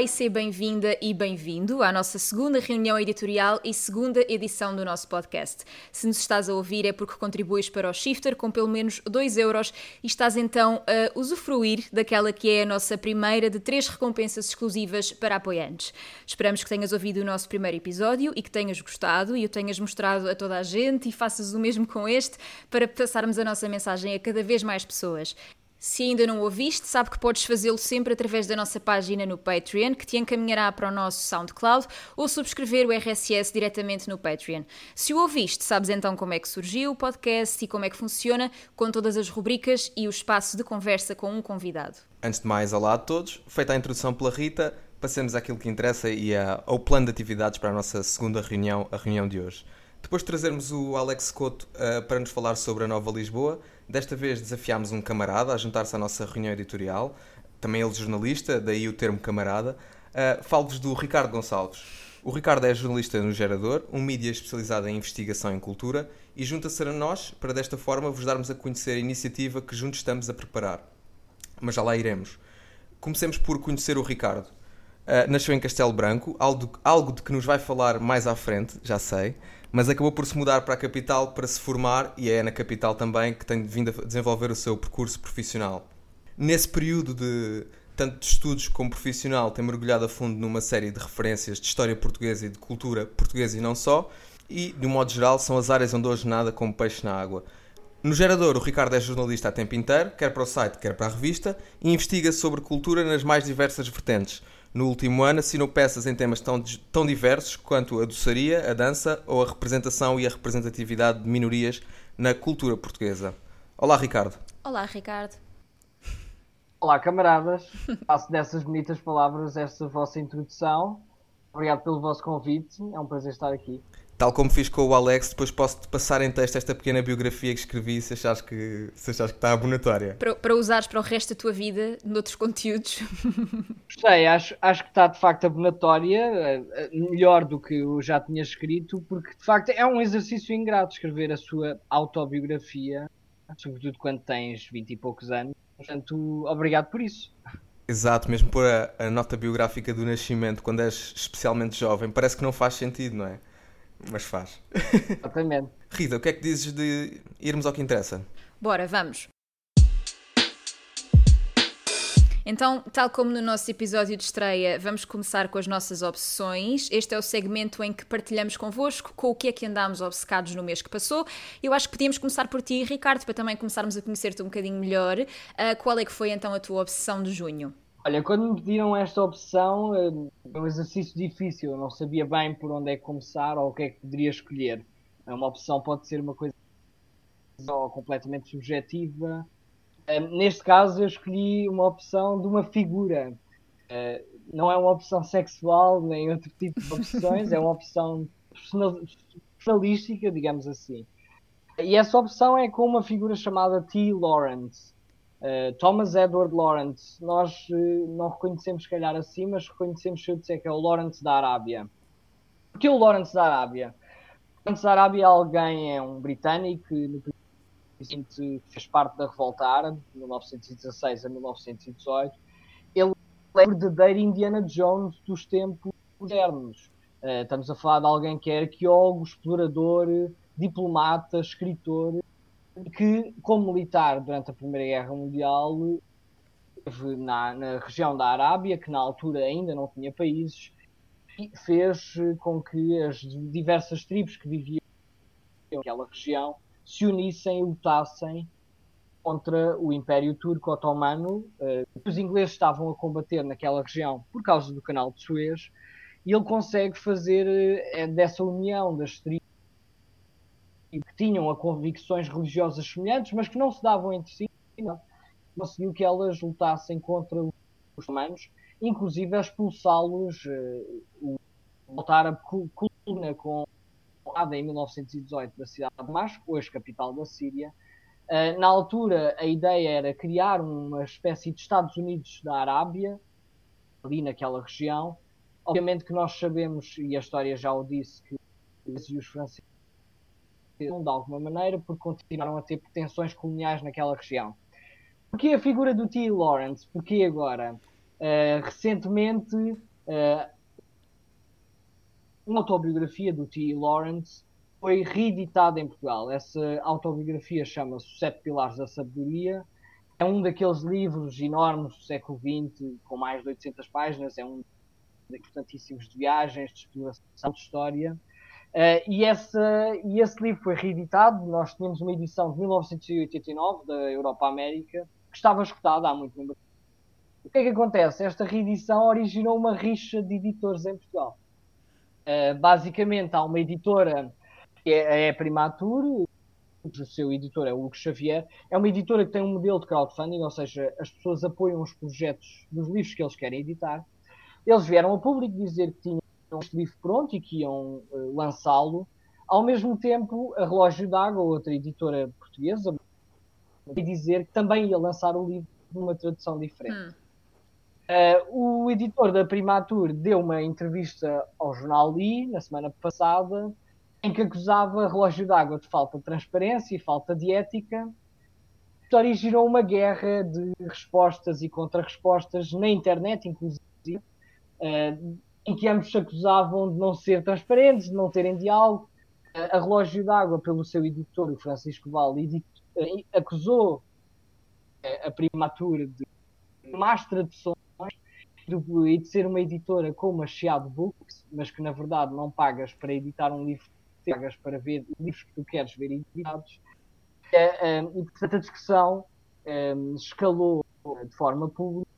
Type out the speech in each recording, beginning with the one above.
E seja bem-vinda e bem-vindo à nossa segunda reunião editorial e segunda edição do nosso podcast. Se nos estás a ouvir é porque contribuis para o Shifter com pelo menos 2 euros e estás então a usufruir daquela que é a nossa primeira de três recompensas exclusivas para apoiantes. Esperamos que tenhas ouvido o nosso primeiro episódio e que tenhas gostado e o tenhas mostrado a toda a gente e faças o mesmo com este para passarmos a nossa mensagem a cada vez mais pessoas. Se ainda não ouviste, sabe que podes fazê-lo sempre através da nossa página no Patreon, que te encaminhará para o nosso SoundCloud, ou subscrever o RSS diretamente no Patreon. Se o ouviste, sabes então como é que surgiu o podcast e como é que funciona, com todas as rubricas e o espaço de conversa com um convidado. Antes de mais, olá a todos. Feita a introdução pela Rita, passemos àquilo que interessa e ao plano de atividades para a nossa segunda reunião, a reunião de hoje. Depois de trazermos o Alex Couto uh, para nos falar sobre a Nova Lisboa, desta vez desafiámos um camarada a juntar-se à nossa reunião editorial, também ele jornalista, daí o termo camarada. Uh, Falo-vos do Ricardo Gonçalves. O Ricardo é jornalista no Gerador, um mídia especializado em investigação em cultura, e junta-se a nós para desta forma vos darmos a conhecer a iniciativa que juntos estamos a preparar. Mas já lá iremos. Comecemos por conhecer o Ricardo. Uh, nasceu em Castelo Branco, algo, algo de que nos vai falar mais à frente, já sei mas acabou por se mudar para a capital para se formar e é na capital também que tem vindo a desenvolver o seu percurso profissional. Nesse período de tanto de estudos como profissional, tem mergulhado a fundo numa série de referências de história portuguesa e de cultura portuguesa e não só, e, de um modo geral, são as áreas onde hoje nada como peixe na água. No Gerador, o Ricardo é jornalista a tempo inteiro, quer para o site, quer para a revista, e investiga sobre cultura nas mais diversas vertentes, no último ano assinou peças em temas tão, tão diversos quanto a doçaria, a dança ou a representação e a representatividade de minorias na cultura portuguesa. Olá, Ricardo. Olá, Ricardo. Olá, camaradas. Faço dessas bonitas palavras esta vossa introdução. Obrigado pelo vosso convite. É um prazer estar aqui. Tal como fiz com o Alex, depois posso-te passar em texto esta pequena biografia que escrevi se achares que, se achares que está abonatória. Para, para usares para o resto da tua vida, noutros conteúdos. Gostei, acho, acho que está de facto abonatória, eh, melhor do que eu já tinha escrito, porque de facto é um exercício ingrato escrever a sua autobiografia, sobretudo quando tens vinte e poucos anos. Portanto, obrigado por isso. Exato, mesmo por a, a nota biográfica do nascimento, quando és especialmente jovem, parece que não faz sentido, não é? Mas faz. Exatamente. Rita, o que é que dizes de irmos ao que interessa? Bora, vamos. Então, tal como no nosso episódio de estreia, vamos começar com as nossas obsessões. Este é o segmento em que partilhamos convosco com o que é que andámos obcecados no mês que passou. Eu acho que podíamos começar por ti, Ricardo, para também começarmos a conhecer-te um bocadinho melhor. Uh, qual é que foi então a tua obsessão de junho? Olha, quando me pediram esta opção, é um exercício difícil. Eu não sabia bem por onde é que começar ou o que é que poderia escolher. É uma opção pode ser uma coisa completamente subjetiva. Neste caso, eu escolhi uma opção de uma figura. Eh, não é uma opção sexual nem outro tipo de opções, é uma opção personalística, digamos assim. E essa opção é com uma figura chamada T. Lawrence. Uh, Thomas Edward Lawrence, nós uh, não reconhecemos se calhar assim, mas reconhecemos se eu disser que é o Lawrence da Arábia. Por que o Lawrence da Arábia? O Lawrence da Arábia é alguém, é um britânico que fez parte da Revolta Árabe, de 1916 a 1918. Ele é o verdadeiro Indiana Jones dos tempos modernos. Uh, estamos a falar de alguém que é arqueólogo, explorador, diplomata, escritor, que, como militar durante a Primeira Guerra Mundial, esteve na, na região da Arábia, que na altura ainda não tinha países, e fez com que as diversas tribos que viviam naquela região se unissem e lutassem contra o Império Turco Otomano. Uh, os ingleses estavam a combater naquela região por causa do Canal de Suez, e ele consegue fazer uh, dessa união das tribos que tinham a convicções religiosas semelhantes, mas que não se davam entre si, não. conseguiu que elas lutassem contra os romanos, inclusive a expulsá-los, uh, voltar a coluna com em 1918 da cidade de Damasco, hoje capital da Síria. Uh, na altura, a ideia era criar uma espécie de Estados Unidos da Arábia, ali naquela região. Obviamente que nós sabemos, e a história já o disse, que os franceses de alguma maneira, porque continuaram a ter pretensões coloniais naquela região. Porquê a figura do T. Lawrence? Porquê agora? Uh, recentemente, uh, uma autobiografia do T. Lawrence foi reeditada em Portugal. Essa autobiografia chama-se Sete Pilares da Sabedoria. É um daqueles livros enormes do século XX, com mais de 800 páginas. É um importantíssimos de viagens, de exploração, de história. Uh, e, essa, e esse livro foi reeditado. Nós tínhamos uma edição de 1989 da Europa América que estava escutada há muito tempo. O que é que acontece? Esta reedição originou uma rixa de editores em Portugal. Uh, basicamente, há uma editora que é, é Primatur, o seu editor é o Hugo Xavier, é uma editora que tem um modelo de crowdfunding, ou seja, as pessoas apoiam os projetos dos livros que eles querem editar. Eles vieram ao público dizer que tinham este livro pronto e que iam uh, lançá-lo. Ao mesmo tempo, a Relógio d'Água, outra editora portuguesa, e dizer que também ia lançar o livro numa tradução diferente. Hum. Uh, o editor da Primatur deu uma entrevista ao jornal Li na semana passada em que acusava Relógio d'Água de falta de transparência e falta de ética. Isto originou uma guerra de respostas e contra-respostas na internet, inclusive, uh, em que ambos se acusavam de não ser transparentes, de não terem diálogo. A Relógio d'Água, pelo seu editor, o Francisco Val, acusou a Primatur de más traduções e de ser uma editora como a Chiado Books, mas que na verdade não pagas para editar um livro, pagas para ver livros que tu queres ver editados. É, e portanto a discussão escalou de forma pública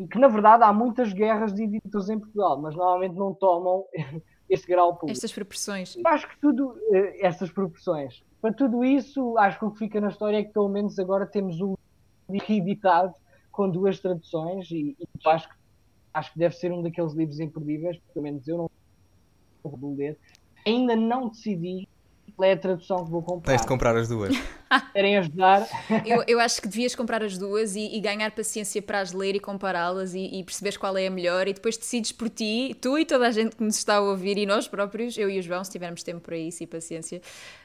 e que na verdade há muitas guerras de editores em Portugal, mas normalmente não tomam esse grau público. Estas proporções. Acho que tudo, eh, estas proporções. Para tudo isso, acho que o que fica na história é que pelo menos agora temos o editado com duas traduções e, e acho que acho que deve ser um daqueles livros imperdíveis, pelo menos eu não vou ler. Ainda não decidi qual é a tradução que vou comprar. Tens de comprar as duas. Querem ajudar? Eu, eu acho que devias comprar as duas e, e ganhar paciência para as ler e compará-las e, e perceberes qual é a melhor e depois decides por ti, tu e toda a gente que nos está a ouvir e nós próprios, eu e o João, se tivermos tempo para isso e paciência,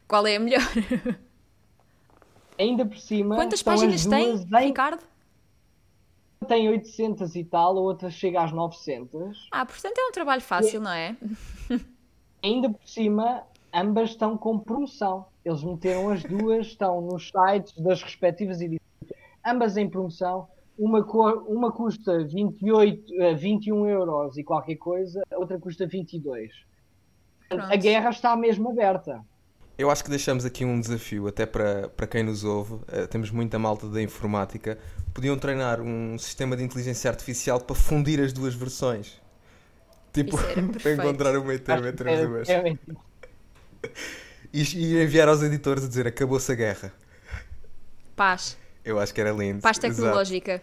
qual é a melhor. Ainda por cima. Quantas páginas tem, em... Ricardo? tem 800 e tal, a outra chega às 900. Ah, portanto é um trabalho fácil, e... não é? Ainda por cima, ambas estão com promoção. Eles meteram as duas, estão nos sites das respectivas editoras. Ambas em promoção. Uma, cor, uma custa 28, 21 uh, euros e qualquer coisa, a outra custa 22. Pronto. A guerra está mesmo aberta. Eu acho que deixamos aqui um desafio, até para, para quem nos ouve. Uh, temos muita malta da informática. Podiam treinar um sistema de inteligência artificial para fundir as duas versões. Tipo, para encontrar o meio termo entre as duas. E, e enviar aos editores a dizer acabou-se a guerra. Paz. Eu acho que era lindo. Paz tecnológica.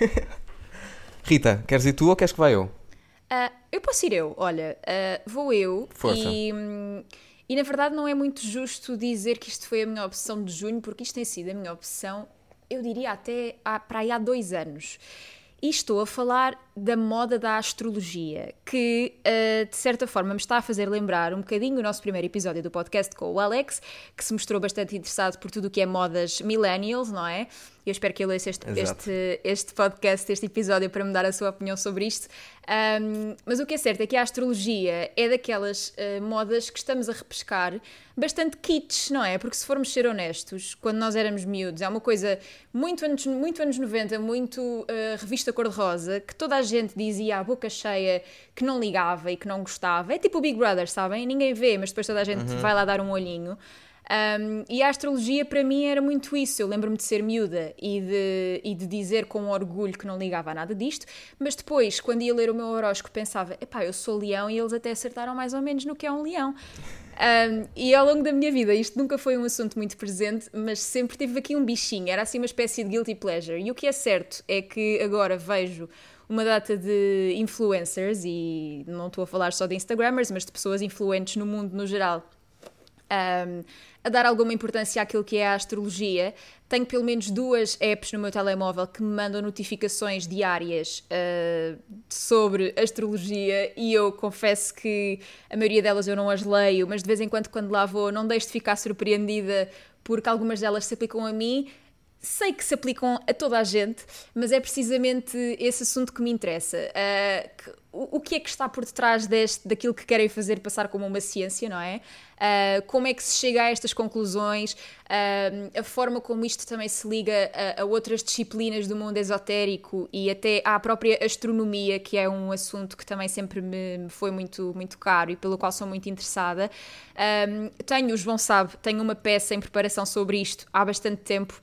Rita, queres ir tu ou queres que vá eu? Uh, eu posso ir eu, olha, uh, vou eu Força. e. Hum, e na verdade não é muito justo dizer que isto foi a minha opção de junho, porque isto tem sido a minha opção, eu diria até há, para aí há dois anos. E estou a falar da moda da astrologia, que uh, de certa forma me está a fazer lembrar um bocadinho o nosso primeiro episódio do podcast com o Alex, que se mostrou bastante interessado por tudo o que é modas millennials, não é? Eu espero que ele ouça este, este, este, podcast, este episódio, para me dar a sua opinião sobre isto. Um, mas o que é certo é que a astrologia é daquelas uh, modas que estamos a repescar bastante kits, não é? Porque se formos ser honestos, quando nós éramos miúdos, é uma coisa muito anos, muito anos 90, muito uh, revista cor-de-rosa, que toda a gente dizia à boca cheia que não ligava e que não gostava. É tipo o Big Brother, sabem? Ninguém vê, mas depois toda a gente uhum. vai lá dar um olhinho. Um, e a astrologia para mim era muito isso. Eu lembro-me de ser miúda e de, e de dizer com orgulho que não ligava a nada disto, mas depois, quando ia ler o meu horóscopo, pensava: epá, eu sou leão e eles até acertaram mais ou menos no que é um leão. Um, e ao longo da minha vida, isto nunca foi um assunto muito presente, mas sempre tive aqui um bichinho, era assim uma espécie de guilty pleasure. E o que é certo é que agora vejo uma data de influencers, e não estou a falar só de Instagrammers, mas de pessoas influentes no mundo no geral. Um, a dar alguma importância àquilo que é a astrologia. Tenho pelo menos duas apps no meu telemóvel que me mandam notificações diárias uh, sobre astrologia e eu confesso que a maioria delas eu não as leio, mas de vez em quando, quando lá vou, não deixo de ficar surpreendida porque algumas delas se aplicam a mim sei que se aplicam a toda a gente, mas é precisamente esse assunto que me interessa. Uh, que, o, que é que está por detrás deste, daquilo que querem fazer passar como uma ciência, não é? Uh, como é que se chega a estas conclusões? Uh, a forma como isto também se liga a, a, outras disciplinas do mundo esotérico e até à própria astronomia, que é um assunto que também sempre me, me foi muito, muito caro e pelo qual sou muito interessada. tenho, o João sabe, tenho uma peça em preparação sobre isto há bastante tempo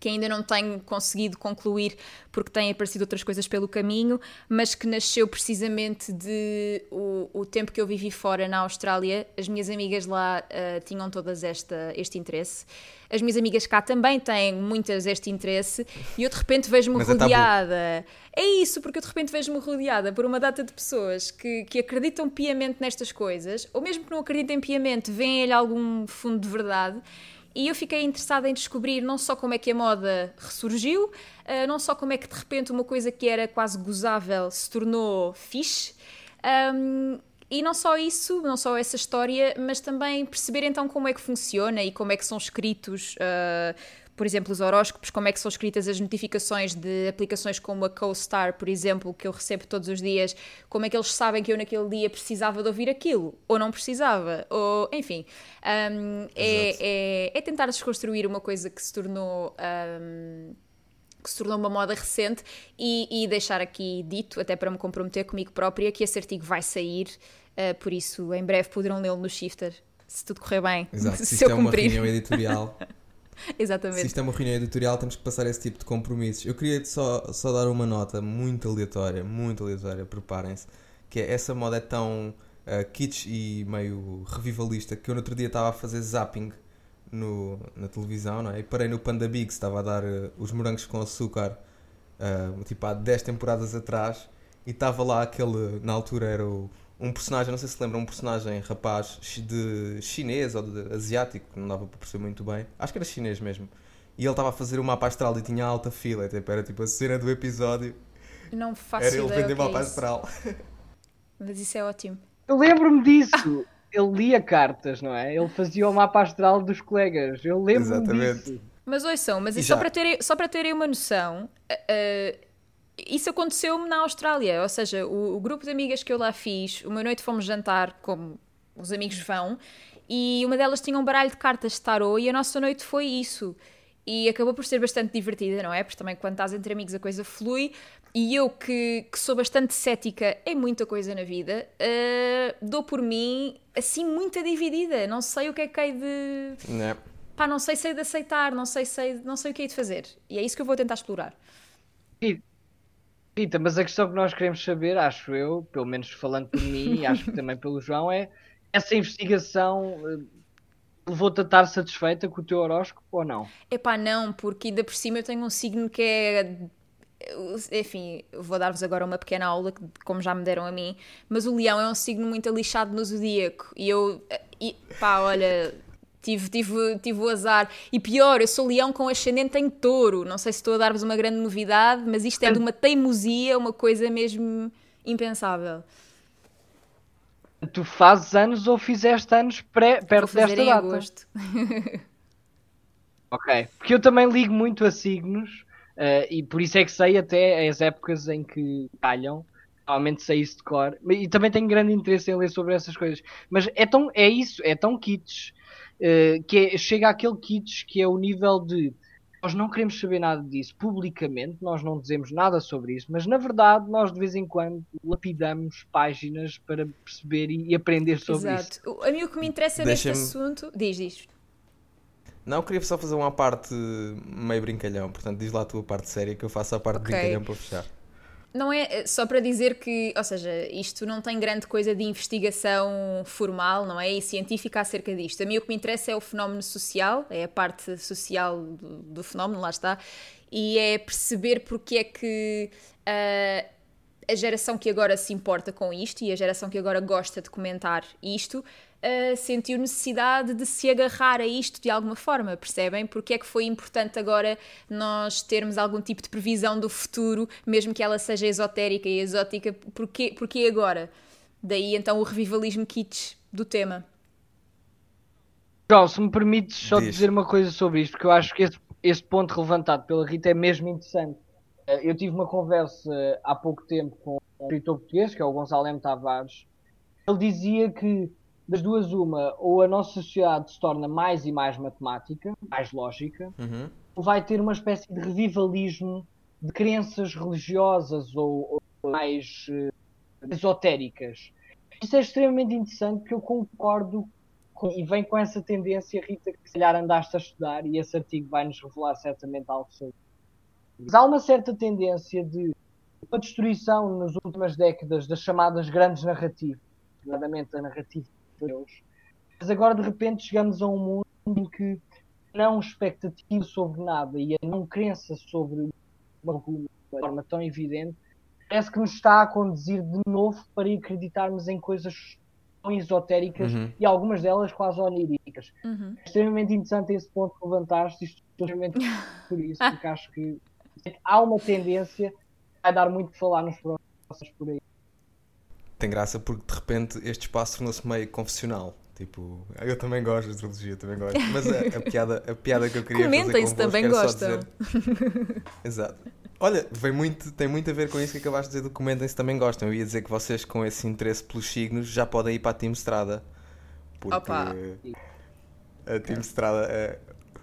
que ainda não tenho conseguido concluir porque têm aparecido outras coisas pelo caminho, mas que nasceu precisamente de o, o tempo que eu vivi fora na Austrália. As minhas amigas lá uh, tinham todas esta, este interesse. As minhas amigas cá também têm muitas este interesse e eu de repente vejo-me é rodeada. É, é, isso, porque eu de repente vejo-me rodeada por uma data de pessoas que, que acreditam piamente nestas coisas, ou mesmo que não acreditem piamente, veem-lhe algum fundo de verdade e eu fiquei interessada em descobrir não só como é que a moda ressurgiu, uh, não só como é que de repente uma coisa que era quase gozável se tornou fixe. Um, e não só isso, não só essa história, mas também perceber então como é que funciona e como é que são escritos uh, por exemplo, os horóscopos, como é que são escritas as notificações de aplicações como a CoStar, por exemplo, que eu recebo todos os dias, como é que eles sabem que eu naquele dia precisava de ouvir aquilo, ou não precisava, ou enfim, um, é, é, é, tentar desconstruir uma coisa que se tornou. Um, que se tornou uma moda recente e, e, deixar aqui dito, até para me comprometer comigo própria, que esse artigo vai sair, uh, por isso em breve poderão lê-lo no Shifter, se tudo correr bem. Exato, se, se eu é cumprir. uma reunião editorial Exatamente. Se isto é uma reunião editorial, temos que passar esse tipo de compromissos. Eu queria só, só dar uma nota muito aleatória, muito aleatória, preparem-se, que é essa moda é tão uh, kitsch e meio revivalista que eu no outro dia estava a fazer zapping no, na televisão, não é? E parei no Panda Big, estava a dar uh, os morangos com açúcar, uh, tipo há 10 temporadas atrás, e estava lá aquele, na altura era o um personagem, não sei se lembra, um personagem rapaz de chinês ou de asiático, que não dava para perceber muito bem. Acho que era chinês mesmo. E ele estava a fazer o mapa astral e tinha alta fila. Tipo, era tipo a cena do episódio. Não faço Era ele vender é mapa é astral. Mas isso é ótimo. Eu lembro-me disso. ele lia cartas, não é? Ele fazia o mapa astral dos colegas. Eu lembro-me disso. Mas ouçam, mas só para, terem, só para terem uma noção, uh, isso aconteceu-me na Austrália, ou seja, o, o, grupo de amigas que eu lá fiz, uma noite fomos jantar, como os amigos vão, e uma delas tinha um baralho de cartas de tarot e a nossa noite foi isso. E acabou por ser bastante divertida, não é? Porque também quando estás entre amigos a coisa flui. E eu, que, que sou bastante cética em muita coisa na vida, uh, dou por mim assim muita dividida. Não sei o que é que hei de. Não. Pá, não sei se hei de aceitar, não sei, sei, não sei o que hei de fazer. E é isso que eu vou tentar explorar. E Rita, mas a questão que nós queremos saber, acho eu, pelo menos falando por mim acho que também pelo João, é essa investigação eh, levou-te a estar satisfeita com o teu horóscopo ou não? Epá, não, porque ainda por cima eu tenho um signo que é enfim, vou dar-vos agora uma pequena aula, como já me deram a mim, mas o leão é um signo muito lixado no zodíaco e eu, e, pá, olha, Tive, tive, tive o azar. E pior, eu sou leão com ascendente em touro. Não sei se estou a dar-vos uma grande novidade, mas isto é de uma teimosia, uma coisa mesmo impensável. Tu fazes anos ou fizeste anos pré, perto desta data? Agosto. ok. Porque eu também ligo muito a signos uh, e por isso é que sei até as épocas em que calham. Normalmente sei isso de cor. E também tenho grande interesse em ler sobre essas coisas. Mas é, tão, é isso, é tão kits eh, que é, chega àquele kits que é o nível de nós não queremos saber nada disso publicamente, nós não dizemos nada sobre isso, mas na verdade nós de vez em quando lapidamos páginas para perceber e, aprender sobre Exato. isso. A mim o que me interessa neste assunto. Diz, diz. Não, queria só fazer uma parte meio brincalhão, portanto diz lá a tua parte séria que eu faço a parte okay. brincalhão para fechar. Não é eh, só para dizer que, ou seja, isto não tem grande coisa de investigação formal, não é? E científica acerca disto. A mim o que me interessa é o fenómeno social, é a parte social do, do fenómeno, lá está, e é perceber porque é que uh, a geração que agora se importa com isto e a geração que agora gosta de comentar isto uh, sentiu necessidade de se agarrar a isto de alguma forma, percebem? Porque é que foi importante agora nós termos algum tipo de previsão do futuro, mesmo que ela seja esotérica e exótica, porque, porque agora? Daí então o revivalismo kitsch do tema. João, se me permites só Diz. dizer uma coisa sobre isto, porque eu acho que esse, este ponto levantado pela Rita é mesmo interessante. Uh, eu tive uma conversa há pouco tempo com um escritor português, que é o Gonçalo M. Tavares. Ele dizia que, das duas, uma, ou a nossa sociedade se torna mais e mais matemática, mais lógica, uhum. ou vai ter uma espécie de revivalismo de crenças religiosas ou, ou mais uh, esotéricas. Isso é extremamente interessante porque eu concordo com, e vem com essa tendência, Rita, que se calhar andaste a estudar e esse artigo vai nos revelar certamente algo sobre. Mas há uma certa tendência de uma destruição nas últimas décadas das chamadas grandes narrativas, nomeadamente a narrativa de Deus. Mas agora de repente chegamos a um mundo em que não expectativa sobre nada e a não crença sobre uma forma tão evidente parece que nos está a conduzir de novo para acreditarmos em coisas tão esotéricas uhum. e algumas delas quase oníricas. Uhum. É extremamente interessante esse ponto que levantaste, isto extremamente por isso, porque acho que há uma tendência a dar muito que falar nos próximos por aí. Tem graça porque de repente este espaço tornou-se meio confessional. Tipo, eu também gosto de astrologia, também gosto. Mas a, a piada, a piada que eu queria Comentem fazer se também gostam. Dizer... Exato. Olha, vem muito, tem muito a ver com isso que acabaste de dizer do comentem se também gostam. Eu ia dizer que vocês com esse interesse pelos signos já podem ir para a Team Strada. Porque Opa. a Team Strada é,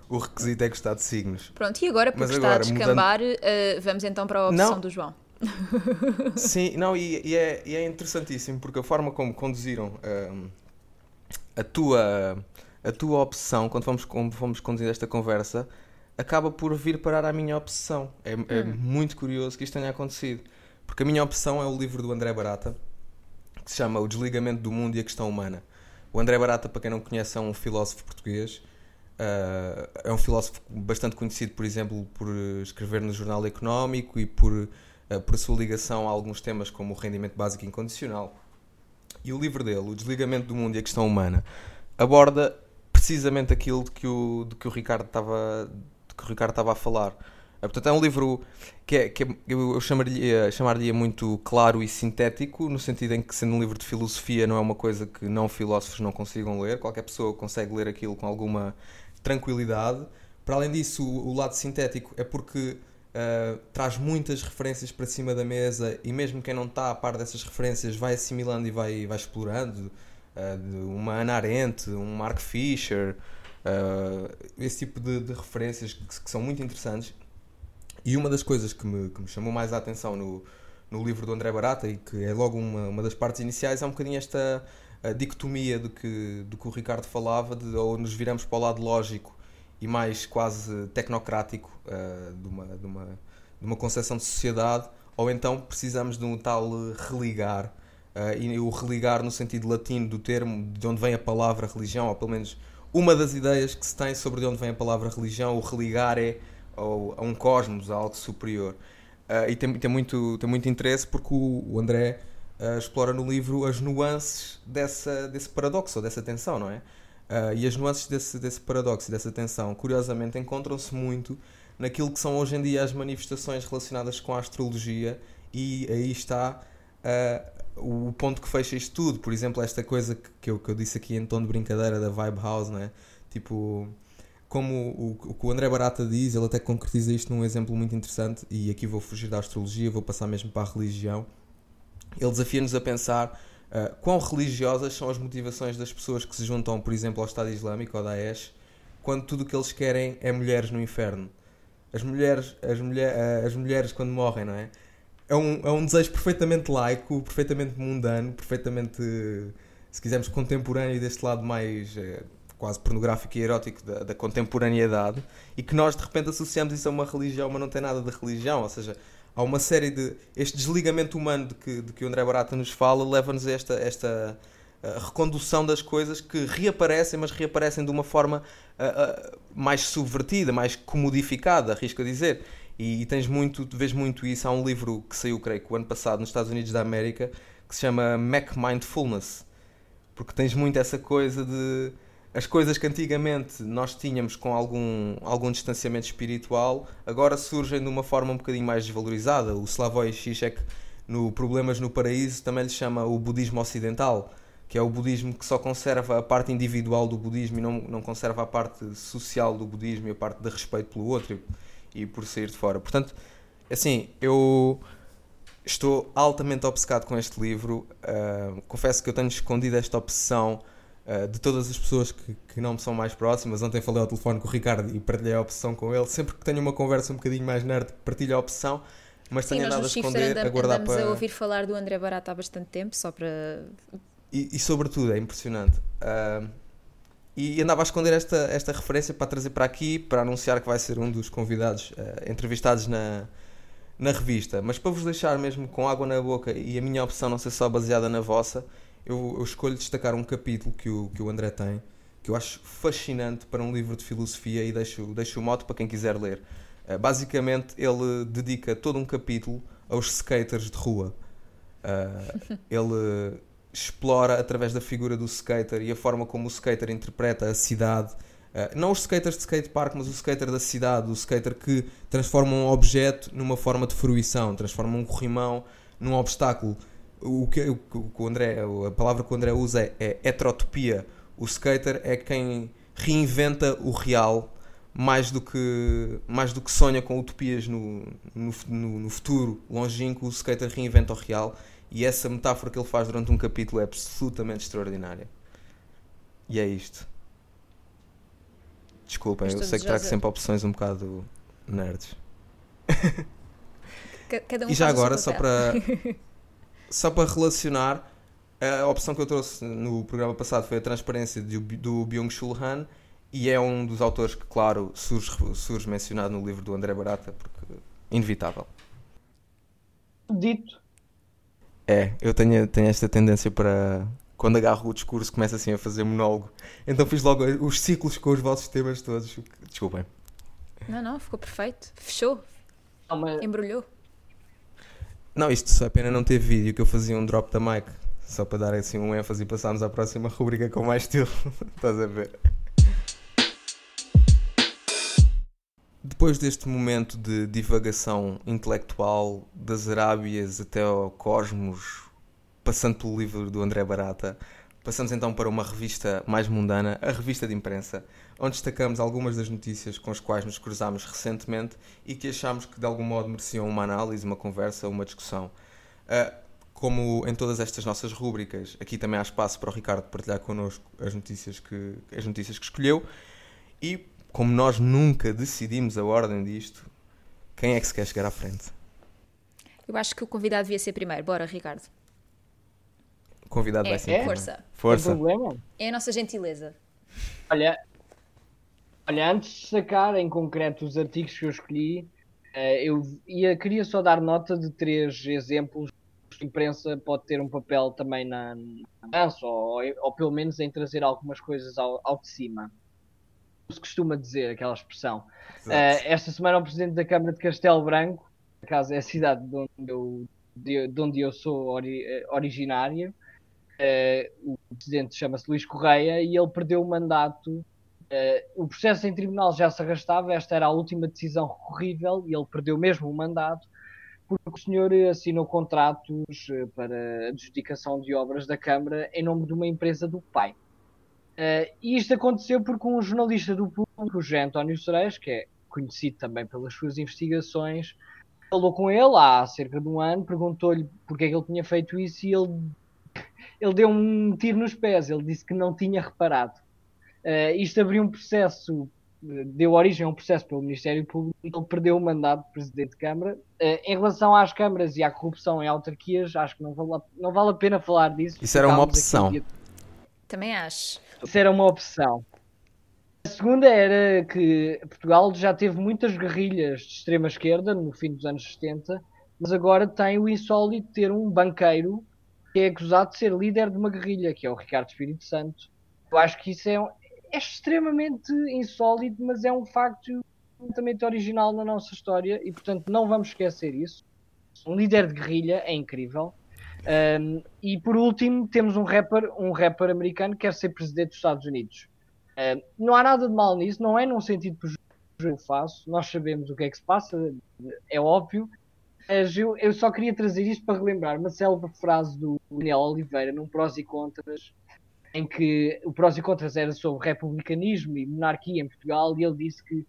o requisito é gostar de signos. Pronto, e agora, porque Mas está agora, a descambar, mudando... uh, vamos então para a opção não. do João. Sim, não, e, e, é, e, é, interessantíssimo porque a forma como conduziram uh, a tua a tua opção quando fomos, como fomos conduzir esta conversa acaba por vir parar à minha obsessão. É, é hum. muito curioso que isto tenha acontecido. Porque a minha opção é o livro do André Barata, que se chama O Desligamento do Mundo e a Questão Humana. O André Barata, para quem não conhece, é um filósofo português. Uh, é um filósofo bastante conhecido, por exemplo, por escrever no Jornal Económico e por, por a sua ligação a alguns temas como o rendimento básico incondicional. E o livro dele, O Desligamento do Mundo e a Questão Humana, aborda precisamente aquilo de que o, de que o Ricardo estava que o Ricardo estava a falar. Eh, portanto, é um livro que, é, que é, eu chamaria, chamaria muito claro e sintético, no sentido em que, sendo um livro de filosofia, não é uma coisa que não filósofos não consigam ler. Qualquer pessoa consegue ler aquilo com alguma tranquilidade. Para além disso, o, o lado sintético é porque uh, traz muitas referências para cima da mesa e, mesmo quem não está a par dessas referências, vai assimilando e vai, vai explorando. Uh, uma Ana Arendt, um Mark Fisher. Uh, esse tipo de, de referências que, que, são muito interessantes. E uma das coisas que me, que me chamou mais a atenção no, no livro do André Barata, e que é logo uma, uma das partes iniciais, é um bocadinho esta dicotomia do que, do que o Ricardo falava, de ou nos viramos para o lado lógico e mais quase tecnocrático uh, de, uma, de, uma, de uma concepção de sociedade, ou então precisamos de um tal religar. Uh, e o religar no sentido latino do termo, de onde vem a palavra religião, ou pelo menos uma das ideias que se tem sobre de onde vem a palavra religião, o religar é ao, a um cosmos, a algo superior. Uh, e tem, tem, muito, tem muito interesse porque o, o André explora no livro as nuances dessa, desse paradoxo, ou dessa tensão, não é? Uh, e as nuances desse, desse paradoxo e dessa tensão, curiosamente, encontram-se muito naquilo que são hoje em dia as manifestações relacionadas com a astrologia, e aí está o ponto que fecha isto tudo. Por exemplo, esta coisa que eu, que eu disse aqui em tom de brincadeira da Vibe House, não é? Tipo, como o, o, que o André Barata diz, ele até concretiza isto num exemplo muito interessante, e aqui vou fugir da astrologia, vou passar mesmo para a religião. Ele desafia-nos a pensar uh, quão religiosas são as motivações das pessoas que se juntam, por exemplo, ao Estado Islâmico, ao Daesh, quando tudo o que eles querem é mulheres no inferno. As mulheres, as, mulher, uh, as mulheres quando morrem, não é? é um, é um desejo perfeitamente laico, perfeitamente mundano, perfeitamente, se quisermos, contemporâneo deste lado mais é, quase pornográfico e erótico da, da, contemporaneidade e que nós de repente associamos isso a uma religião, mas não tem nada de religião, ou seja, há uma série de. Este desligamento humano de que, de que o André Barata nos fala leva-nos a esta. esta a recondução das coisas que reaparecem, mas reaparecem de uma forma uh, uh, mais subvertida, mais comodificada, arrisco a dizer. E, e, tens muito, vês muito isso. Há um livro que saiu, creio que o ano passado, nos Estados Unidos da América, que se chama Mac Mindfulness. Porque tens muito essa coisa de. As coisas que antigamente nós tínhamos com algum, algum distanciamento espiritual, agora surgem de uma forma um bocadinho mais desvalorizada. O Slavoj Žižek, no Problemas no Paraíso, também lhe chama o budismo ocidental. que é o budismo que só conserva a parte individual do budismo e não, não conserva a parte social do budismo e a parte de respeito pelo outro e, por sair de fora. Portanto, assim, eu estou altamente obcecado com este livro. Uh, confesso que eu tenho escondido esta obsessão uh, de todas as pessoas que, que não me são mais próximas. Ontem falei ao telefone com o Ricardo e partilhei a opção com ele. Sempre que tenho uma conversa um bocadinho mais nerd, partilho a opção. Mas Sim, tenho nada a esconder, andam, a guardar para... a ouvir falar do André Barata há bastante tempo, só para e, e sobretudo, é impressionante. Uh, e andava a esconder esta, esta referência para trazer para aqui, para anunciar que vai ser um dos convidados uh, entrevistados na, na revista. Mas para vos deixar mesmo com água na boca e a minha opção não ser só baseada na vossa, eu, eu escolho destacar um capítulo que o, que o André tem, que eu acho fascinante para um livro de filosofia e deixo, deixo o moto para quem quiser ler. Uh, basicamente, ele dedica todo um capítulo aos skaters de rua. Uh, ele explora através da figura do skater e a forma como o skater interpreta a cidade. Uh, não os skaters de skatepark, mas o skater da cidade, o skater que transforma um objeto numa forma de fruição, transforma um corrimão num obstáculo. O que, o, o André, a palavra que o André usa é, é heterotopia. O skater é quem reinventa o real mais do que, mais do que sonha com utopias no, no, no, futuro longínquo. O skater reinventa o real e essa metáfora que ele faz durante um capítulo é absolutamente extraordinária. E é isto. Desculpem, eu sei que trago sempre opções um bocado nerds. Um e já agora, só para, só para relacionar, a opção que eu trouxe no programa passado foi a transparência do, do Byung-Chul Han e é um dos autores que, claro, surge, surge mencionado no livro do André Barata, porque inevitável. Dito é, eu tenho, tenho esta tendência para. Quando agarro o discurso, começo assim a fazer monólogo. Então fiz logo os ciclos com os vossos temas todos. Desculpem. Não, não, ficou perfeito. Fechou. Não, mas... Embrulhou. Não, isto só é pena não ter vídeo, que eu fazia um drop da mic. Só para dar assim um ênfase e passarmos à próxima rubrica com mais estilo. Estás a ver? Depois deste momento de divagação intelectual das Arábias até ao cosmos, passando pelo livro do André Barata, passamos então para uma revista mais mundana, a revista de imprensa, onde destacamos algumas das notícias com as quais nos cruzámos recentemente e que achamos que de algum modo mereciam uma análise, uma conversa, uma discussão. Uh, como em todas estas nossas rúbricas, aqui também há espaço para o Ricardo partilhar connosco as notícias que, as notícias que escolheu. E como nós nunca decidimos a ordem disto, quem é que se quer chegar à frente? Eu acho que o convidado devia ser primeiro. Bora, Ricardo. O convidado é, vai ser é? Força. Força. É a nossa gentileza. Olha, olha, antes de sacar em concreto os artigos que eu escolhi, eh, eu ia, queria só dar nota de três exemplos que a imprensa pode ter um papel também na dança, ou, ou, pelo menos em trazer algumas coisas ao, ao de cima se costuma dizer, aquela expressão. Uh, esta semana o presidente da Câmara de Castelo Branco, por acaso é a cidade de onde eu, de, de onde eu sou ori, eh, originário, o presidente chama-se Luís Correia e ele perdeu o mandato. Uh, o processo em tribunal já se arrastava, esta era a última decisão recorrível e ele perdeu mesmo o mandato porque o senhor assinou contratos para adjudicação de obras da Câmara em nome de uma empresa do pai. Uh, e isto aconteceu porque um jornalista do público, o José António Sereis, que é conhecido também pelas suas investigações, falou com ele há cerca de um ano, perguntou-lhe porque é que ele tinha feito isso e ele, ele deu um tiro nos pés, ele disse que não tinha reparado. Uh, isto abriu um processo, deu origem a um processo pelo Ministério Público e ele perdeu o mandato de Presidente de Câmara. Uh, em relação às câmaras e à corrupção em autarquias, acho que não vale, não vale a pena falar disso. Isso era uma opção. Aqui... Também acho. Isso era uma opção. A segunda era que Portugal já teve muitas guerrilhas de extrema esquerda no fim dos anos 70, mas agora tem o insólito de ter um banqueiro que é acusado de ser líder de uma guerrilha, que é o Ricardo Espírito Santo. Eu acho que isso é, é extremamente insólito, mas é um facto completamente original na nossa história e, portanto, não vamos esquecer isso. Um líder de guerrilha é incrível. Um, e por último, temos um rapper, um rapper americano que quer ser presidente dos Estados Unidos. Um, não há nada de mal nisso, não é num sentido que eu faço, nós sabemos o que é que se passa, é óbvio, Eu, eu só queria trazer isto para relembrar uma célebre frase do Daniel Oliveira num prós e contras, em que o prós e contras era sobre republicanismo e monarquia em Portugal, e ele disse que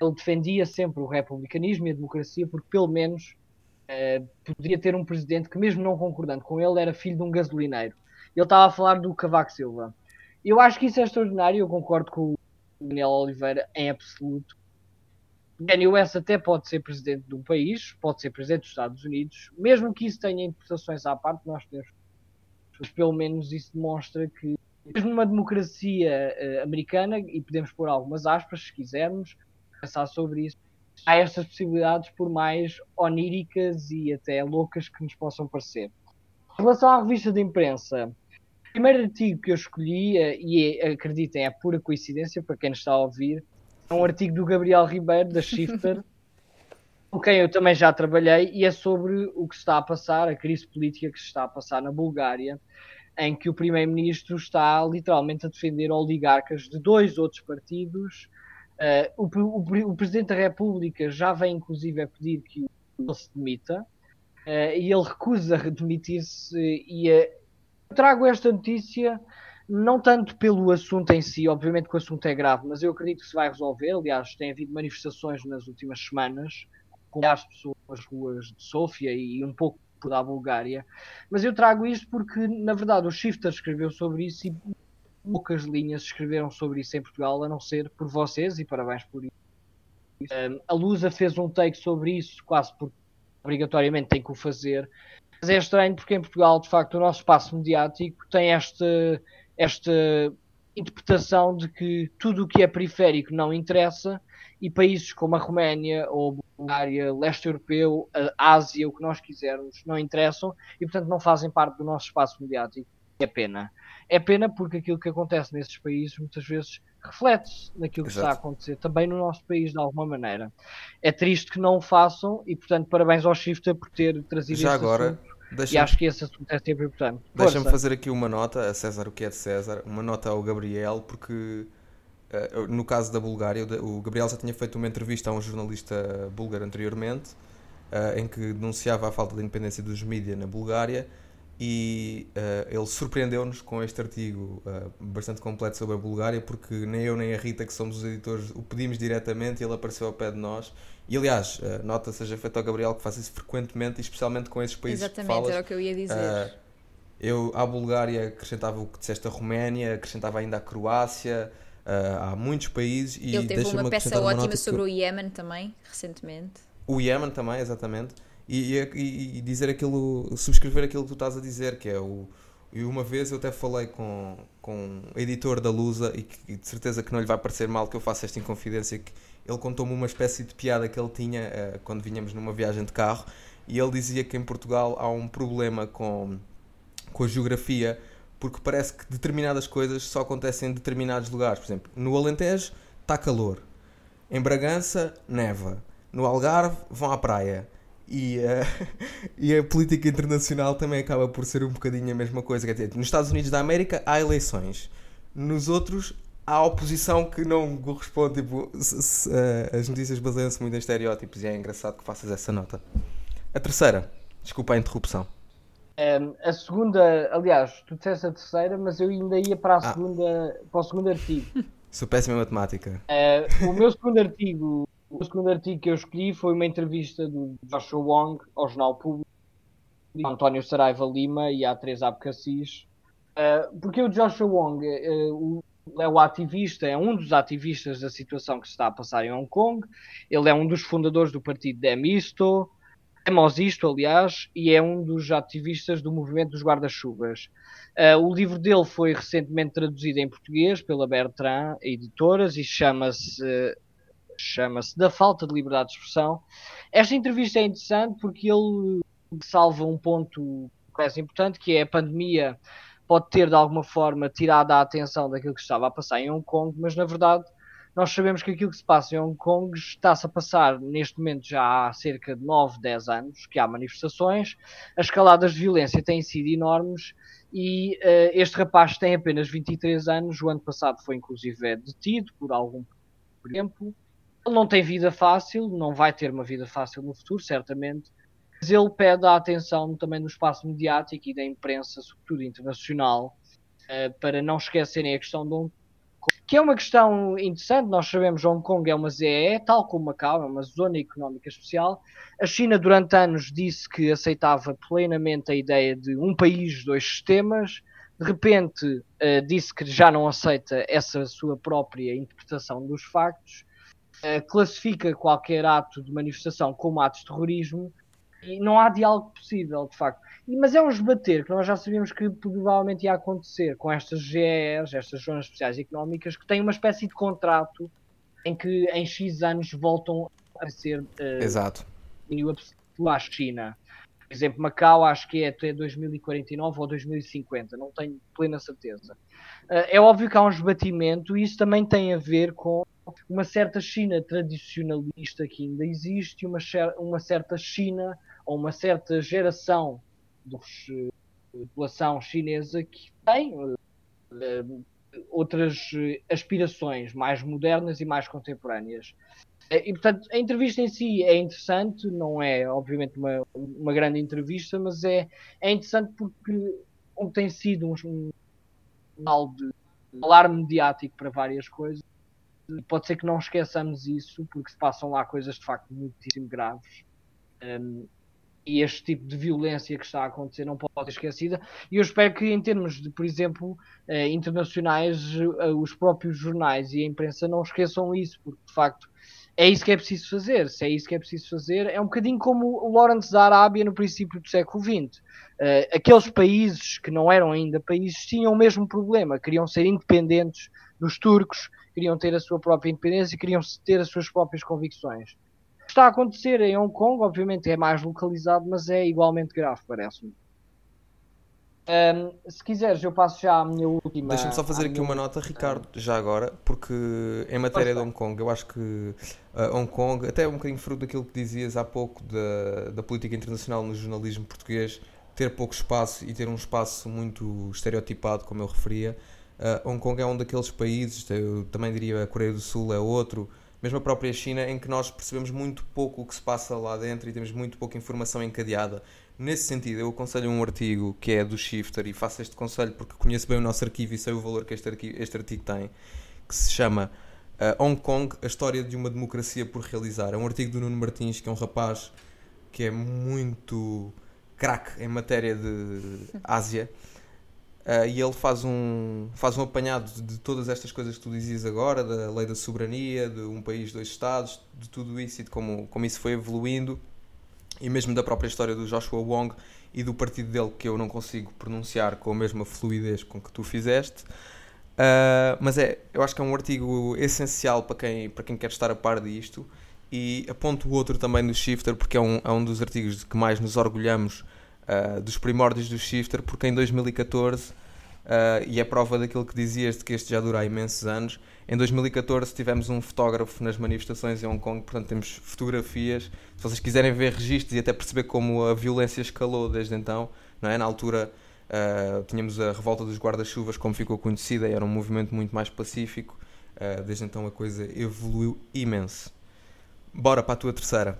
ele defendia sempre o republicanismo e a democracia porque pelo menos uh, ter um presidente que mesmo não concordando com ele era filho de um gasolineiro. Ele estava a falar do Cavaco Silva. Eu acho que isso é extraordinário, eu concordo com o Daniel Oliveira em absoluto. Kanye West até pode ser presidente de um país, pode ser presidente dos Estados Unidos, mesmo que isso tenha interpretações à parte, nós temos. Mas pelo menos isso demonstra que, mesmo numa democracia uh, americana, e podemos pôr algumas aspas se quisermos, pensar sobre isso, há estas possibilidades, por mais oníricas e até loucas que nos possam parecer. Em relação à revista de imprensa, o primeiro artigo que eu escolhi, uh, e é, acreditem, é pura coincidência para quem nos está a ouvir, é um artigo do Gabriel Ribeiro, da Shifter, com quem eu também já trabalhei, e é sobre o que se está a passar, a crise política que se está a passar na Bulgária, em que o primeiro-ministro está literalmente a defender oligarcas de dois outros partidos. Uh, o, o, o, presidente da República já vem, inclusive, a pedir que ele se demita, uh, e ele recusa demitir-se. E uh, trago esta notícia não tanto pelo assunto em si, obviamente que o assunto é grave, mas eu acredito que se vai resolver. Aliás, tem havido manifestações nas últimas semanas, com as pessoas nas ruas de Sofia e um pouco da Bulgária. Mas eu trago isto porque, na verdade, o Shifter escreveu sobre isso e poucas linhas escreveram sobre isso em Portugal, a não ser por vocês, e parabéns por isso. Um, a Lusa fez um take sobre isso, quase porque obrigatoriamente tem que o fazer. Mas é estranho porque em Portugal, de facto, o nosso espaço mediático tem este esta interpretação de que tudo o que é periférico não interessa e países como a Roménia ou a Bulgária, leste europeu, a Ásia, o que nós quisermos, não interessam e, portanto, não fazem parte do nosso espaço mediático. É pena. É pena porque aquilo que acontece nesses países muitas vezes reflete-se naquilo que Exato. está a acontecer também no nosso país de alguma maneira. É triste que não o façam e, portanto, parabéns ao Shifter por ter trazido Já agora, assunto e acho que esse assunto é sempre importante. Deixa-me fazer aqui uma nota a César, o que é de César, uma nota ao Gabriel, porque uh, no caso da Bulgária, o Gabriel já tinha feito uma entrevista a um jornalista búlgaro anteriormente, uh, em que denunciava a falta de independência dos mídias na Bulgária e uh, ele surpreendeu-nos com este artigo uh, bastante completo sobre a Bulgária, porque nem eu nem a Rita, que somos os editores, o pedimos diretamente e ele apareceu ao pé de nós. E aliás, uh, nota seja feita ao Gabriel que faz isso frequentemente, e especialmente com esses países Exatamente, que falas. era o que eu ia dizer. eu à Bulgária acrescentava o que disseste a Roménia, acrescentava ainda a Croácia. há muitos países e ele teve uma peça ótima sobre o Iémen também, recentemente. O Iémen também, exatamente e, e, e, dizer aquilo, subscrever aquilo que tu estás a dizer, que é o. E uma vez eu até falei com, com o editor da Lusa e, que, e de certeza que não lhe vai parecer mal que eu faça esta inconfidência, que ele contou-me uma espécie de piada que ele tinha uh, quando vinhamos numa viagem de carro e ele dizia que em Portugal há um problema com, com a geografia porque parece que determinadas coisas só acontecem em determinados lugares. Por exemplo, no Alentejo está calor, em Bragança neva, no Algarve vão à praia e, uh, e a política internacional também acaba por ser um bocadinho a mesma coisa. Quer dizer, nos Estados Unidos da América há eleições, nos outros há oposição que não corresponde. Tipo, se, se, uh, as notícias baseiam-se muito em estereótipos e é engraçado que faças essa nota. A terceira, desculpa a interrupção. Um, a segunda, aliás, tu disseste a terceira, mas eu ainda ia para a ah. segunda, para o segundo artigo. Sou péssimo em matemática. Uh, o meu segundo artigo o segundo artigo que eu escolhi foi uma entrevista do Joshua Wong ao Jornal Público, António Saraiva Lima e à Teresa Abcacis. Uh, porque o Joshua Wong uh, é o ativista, é um dos ativistas da situação que se está a passar em Hong Kong. Ele é um dos fundadores do partido Demisto, Demosisto, aliás, e é um dos ativistas do movimento dos guarda-chuvas. Uh, o livro dele foi recentemente traduzido em português pela Bertrand Editoras e chama-se chama-se Da Falta de Liberdade de Expressão. Esta entrevista é interessante porque ele salva um ponto parece importante, que é a pandemia pode ter de alguma forma tirado a atenção daquilo que estava a passar em Hong Kong, mas na verdade nós sabemos que aquilo que se passa em Hong Kong está-se a passar neste momento já há cerca de 9, 10 anos, que há manifestações, as escaladas de violência têm sido enormes e uh, este rapaz tem apenas 23 anos, o ano passado foi inclusive detido por algum tempo, ele não tem vida fácil, não vai ter uma vida fácil no futuro, certamente. ele pede a atenção também do espaço mediático e da imprensa, sobretudo internacional, uh, para não esquecerem a questão de Hong Kong, que é uma questão interessante. Nós sabemos que Hong Kong é uma ZEE, tal como Macau, é uma zona económica especial. A China, durante anos, disse que aceitava plenamente a ideia de um país, dois sistemas. De repente, uh, disse que já não aceita essa sua própria interpretação dos factos. Uh, classifica qualquer ato de manifestação como ato de terrorismo e não há diálogo possível, de facto. E, mas é um esbater que nós já sabíamos que provavelmente ia acontecer com estas GEs, estas Zonas Especiais Económicas, que têm uma espécie de contrato em que em X anos voltam a ser uh, Exato. à China. Por exemplo, Macau acho que é até 2049 ou 2050, não tenho plena certeza. Uh, é óbvio que há um esbatimento e isso também tem a ver com uma certa China tradicionalista que ainda existe uma, uma certa China ou uma certa geração da população chinesa que tem uh, outras aspirações mais modernas e mais contemporâneas. E, portanto, a entrevista em si é interessante, não é, obviamente, uma, uma grande entrevista, mas é, é interessante porque tem sido um, um de alarme mediático para várias coisas, pode ser que não esqueçamos isso, porque se passam lá coisas de facto muitíssimo graves. Um, e este tipo de violência que está a acontecer não pode ser esquecida. E eu espero que, em termos de, por exemplo, eh, internacionais, eh, os próprios jornais e a imprensa não esqueçam isso, porque de facto é isso que é preciso fazer. Se é isso que é preciso fazer, é um bocadinho como o Lawrence da Arábia no princípio do século XX. Uh, aqueles países que não eram ainda países tinham o mesmo problema, queriam ser independentes dos turcos, queriam ter a sua própria independência, queriam ter as suas próprias convicções. O que está a acontecer em Hong Kong, obviamente, é mais localizado, mas é igualmente grave, parece-me. Um, se quiseres, eu passo já à minha última. Deixa-me só fazer aqui uma nota, Ricardo, já agora, porque em matéria de Hong Kong, eu acho que uh, Hong Kong, até um bocadinho fruto daquilo que dizias há pouco da, da política internacional no jornalismo português, ter pouco espaço e ter um espaço muito estereotipado, como eu referia. Uh, Hong Kong é um daqueles países, eu também diria a Coreia do Sul é outro, mesmo a própria China, em que nós percebemos muito pouco o que se passa lá dentro e temos muito pouca informação encadeada. Nesse sentido, eu aconselho um artigo que é do Shifter e faço este conselho porque conheço bem o nosso arquivo e sei o valor que este artigo, este artigo tem, que se chama uh, Hong Kong, a história de uma democracia por realizar. É um artigo do Nuno Martins, que é um rapaz que é muito craque em matéria de Ásia. Uh, e ele faz um, faz um apanhado de todas estas coisas que tu dizias agora, da lei da soberania, de um país, dois Estados, de tudo isso e de como, como isso foi evoluindo e mesmo da própria história do Joshua Wong e do partido dele que eu não consigo pronunciar com a mesma fluidez com que tu fizeste. Uh, mas é, eu acho que é um artigo essencial para quem, para quem quer estar a par disto. E aponto o outro também do Shifter, porque é um, é um dos artigos de que mais nos orgulhamos uh, dos primórdios do Shifter, porque em 2014, uh, e é prova daquilo que dizias de que este já dura há imensos anos, em 2014 tivemos um fotógrafo nas manifestações em Hong Kong, portanto temos fotografias. Se vocês quiserem ver registros e até perceber como a violência escalou desde então, não é? Na altura uh, tínhamos a revolta dos guarda-chuvas, como ficou conhecida, era um movimento muito mais pacífico. Desde então a coisa evoluiu imenso. Bora para a tua terceira.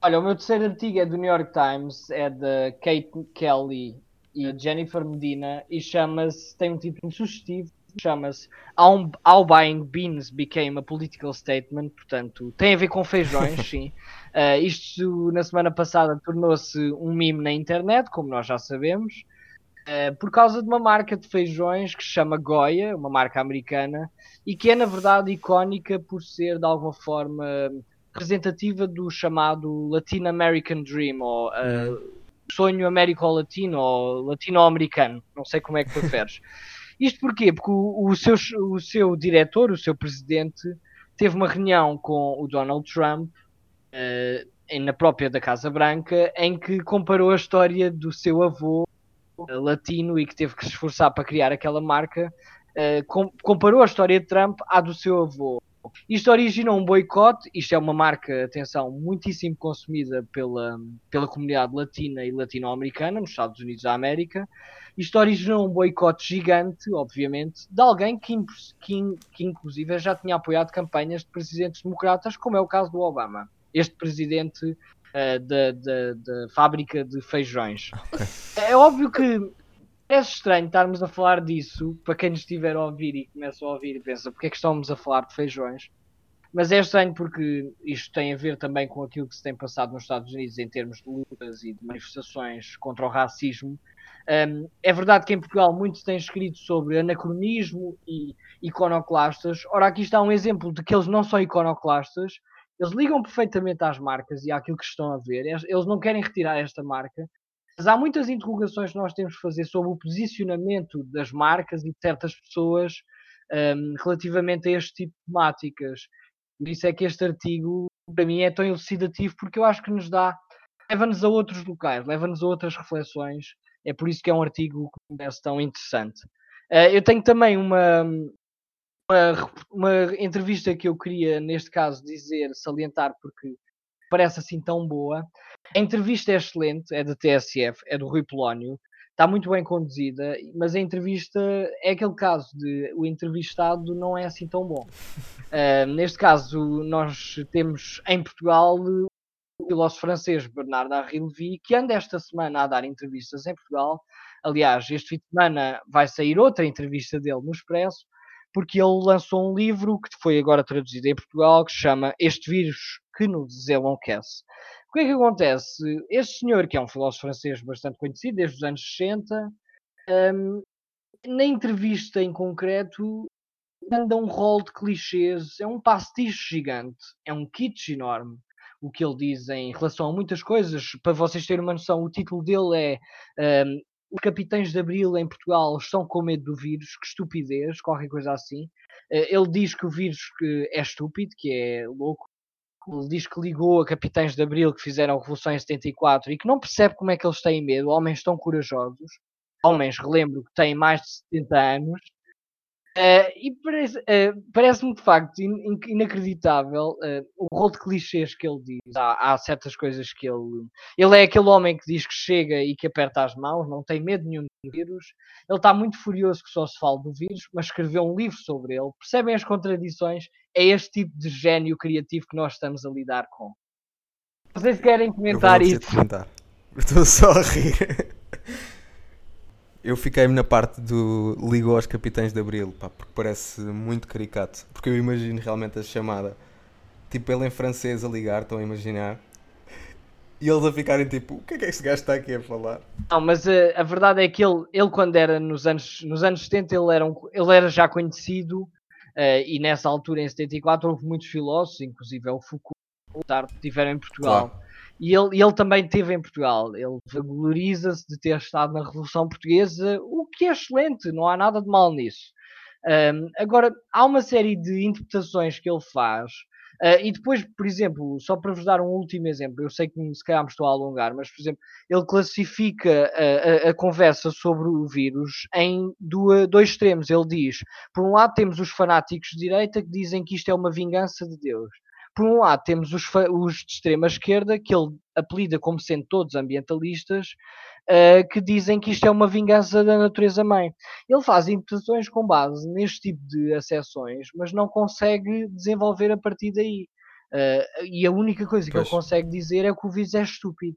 Olha, o meu terceiro artigo é do New York Times, é de Kate Kelly e Jennifer Medina e chama-se, tem um título sugestivo, chama-se How Buying Beans Became a Political Statement, portanto, tem a ver com feijões, sim. Uh, isto na semana passada tornou-se um meme na internet, como nós já sabemos, uh, por causa de uma marca de feijões que se chama Goya, uma marca americana, e que é na verdade icónica por ser de alguma forma representativa do chamado Latin American Dream, ou uh, sonho américo-latino ou latino-americano, não sei como é que preferes. Isto porquê? Porque o, o, seu, o seu diretor, o seu presidente, teve uma reunião com o Donald Trump, uh, na própria da Casa Branca, em que comparou a história do seu avô uh, latino e que teve que se esforçar para criar aquela marca, uh, com, comparou a história de Trump à do seu avô. Isto originou um boicote, isto é uma marca, atenção, muitíssimo consumida pela, pela comunidade latina e latino-americana nos Estados Unidos da América. Isto originou um boicote gigante, obviamente, de alguém que, que, que inclusive já tinha apoiado campanhas de presidentes democratas, como é o caso do Obama. este presidente uh, da, da, da, fábrica de feijões. Okay. É óbvio que é estranho estarmos a falar disso para quem nos estiver a ouvir e começa a ouvir e pensa porque é que estamos a falar de feijões. Mas é estranho porque isto tem a ver também com aquilo que se tem passado nos Estados Unidos em termos de lutas e de manifestações contra o racismo. Um, é verdade que em Portugal muito se tem escrito sobre anacronismo e iconoclastas. Ora, aqui está um exemplo de que eles não são iconoclastas, eles ligam perfeitamente às marcas e àquilo que estão a ver. Eles não querem retirar esta marca. Mas há muitas interrogações que nós temos que fazer sobre o posicionamento das marcas e de certas pessoas um, relativamente a este tipo de temáticas. Por isso é que este artigo, para mim, é tão elucidativo, porque eu acho que nos dá, leva-nos a outros locais, leva-nos a outras reflexões. É por isso que é um artigo que me parece tão interessante. Uh, eu tenho também uma, uma, uma, entrevista que eu queria, neste caso, dizer, salientar, porque parece assim tão boa. A entrevista é excelente, é da TSF, é do Rui Polónio, está muito bem conduzida, mas a entrevista é aquele caso de o entrevistado não é assim tão bom. Uh, neste caso, nós temos em Portugal o filósofo francês Bernard Henri Lévy, que anda esta semana a dar entrevistas em Portugal. Aliás, este fim de semana vai sair outra entrevista dele no Expresso, porque ele lançou um livro que foi agora traduzido em Portugal, que se chama Este Vírus que nos enlouquece. O que é que acontece? Este senhor, que é um filósofo francês bastante conhecido desde os anos 60, um, na entrevista em concreto, anda um rol de clichês, é um pastiche gigante, é um kitsch enorme. O que ele diz em relação a muitas coisas, para vocês terem uma noção, o título dele é um, Os Capitães de Abril em Portugal estão com medo do vírus, que estupidez, qualquer coisa assim. Uh, ele diz que o vírus é estúpido, que é louco, diz que ligou a capitães de Abril que fizeram a Revolução em 74 e que não percebe como é que eles têm medo, homens tão corajosos, homens, relembro, que têm mais de 70 anos, Uh, e parece, uh, parece-me de facto in, inacreditável uh, o rol de clichês que ele diz. Há, há, certas coisas que ele. Ele é aquele homem que diz que chega e que aperta as mãos, não tem medo nenhum do vírus. Ele está muito furioso que só se fale do vírus, mas escreveu um livro sobre ele. Percebem as contradições? É este tipo de gênio criativo que nós estamos a lidar com. Vocês querem comentar isso? Comentar. Estou só a rir. Eu fiquei-me na parte do ligou aos capitães de Abril, pá, porque parece muito caricato. Porque eu imagino realmente a chamada, tipo ele em francês a ligar, estão a imaginar, e eles a ficarem tipo, o que é que este gajo está aqui a falar? Não, mas a, eh, a verdade é que ele, ele quando era nos anos, nos anos 70, ele era, um, ele era já conhecido, uh, e nessa altura, em 74, houve muitos filósofos, inclusive é o Foucault, que estiveram em Portugal. Claro e ele, ele também esteve em Portugal. Ele valoriza-se de ter estado na Revolução Portuguesa, o que é excelente, não há nada de mal nisso. Um, agora, há uma série de interpretações que ele faz, uh, e depois, por exemplo, só para vos dar um último exemplo, eu sei que se calhar me estou a alongar, mas, por exemplo, ele classifica a, a, a conversa sobre o vírus em duas, dois extremos. Ele diz: por um lado, temos os fanáticos de direita que dizem que isto é uma vingança de Deus por um lado temos os, os de extrema esquerda, que ele apelida como sendo todos ambientalistas, uh, que dizem que isto é uma vingança da natureza mãe. Ele faz interpretações com base neste tipo de acessões, mas não consegue desenvolver a partir daí. Uh, e a única coisa pois. que ele consegue dizer é que o vírus é estúpido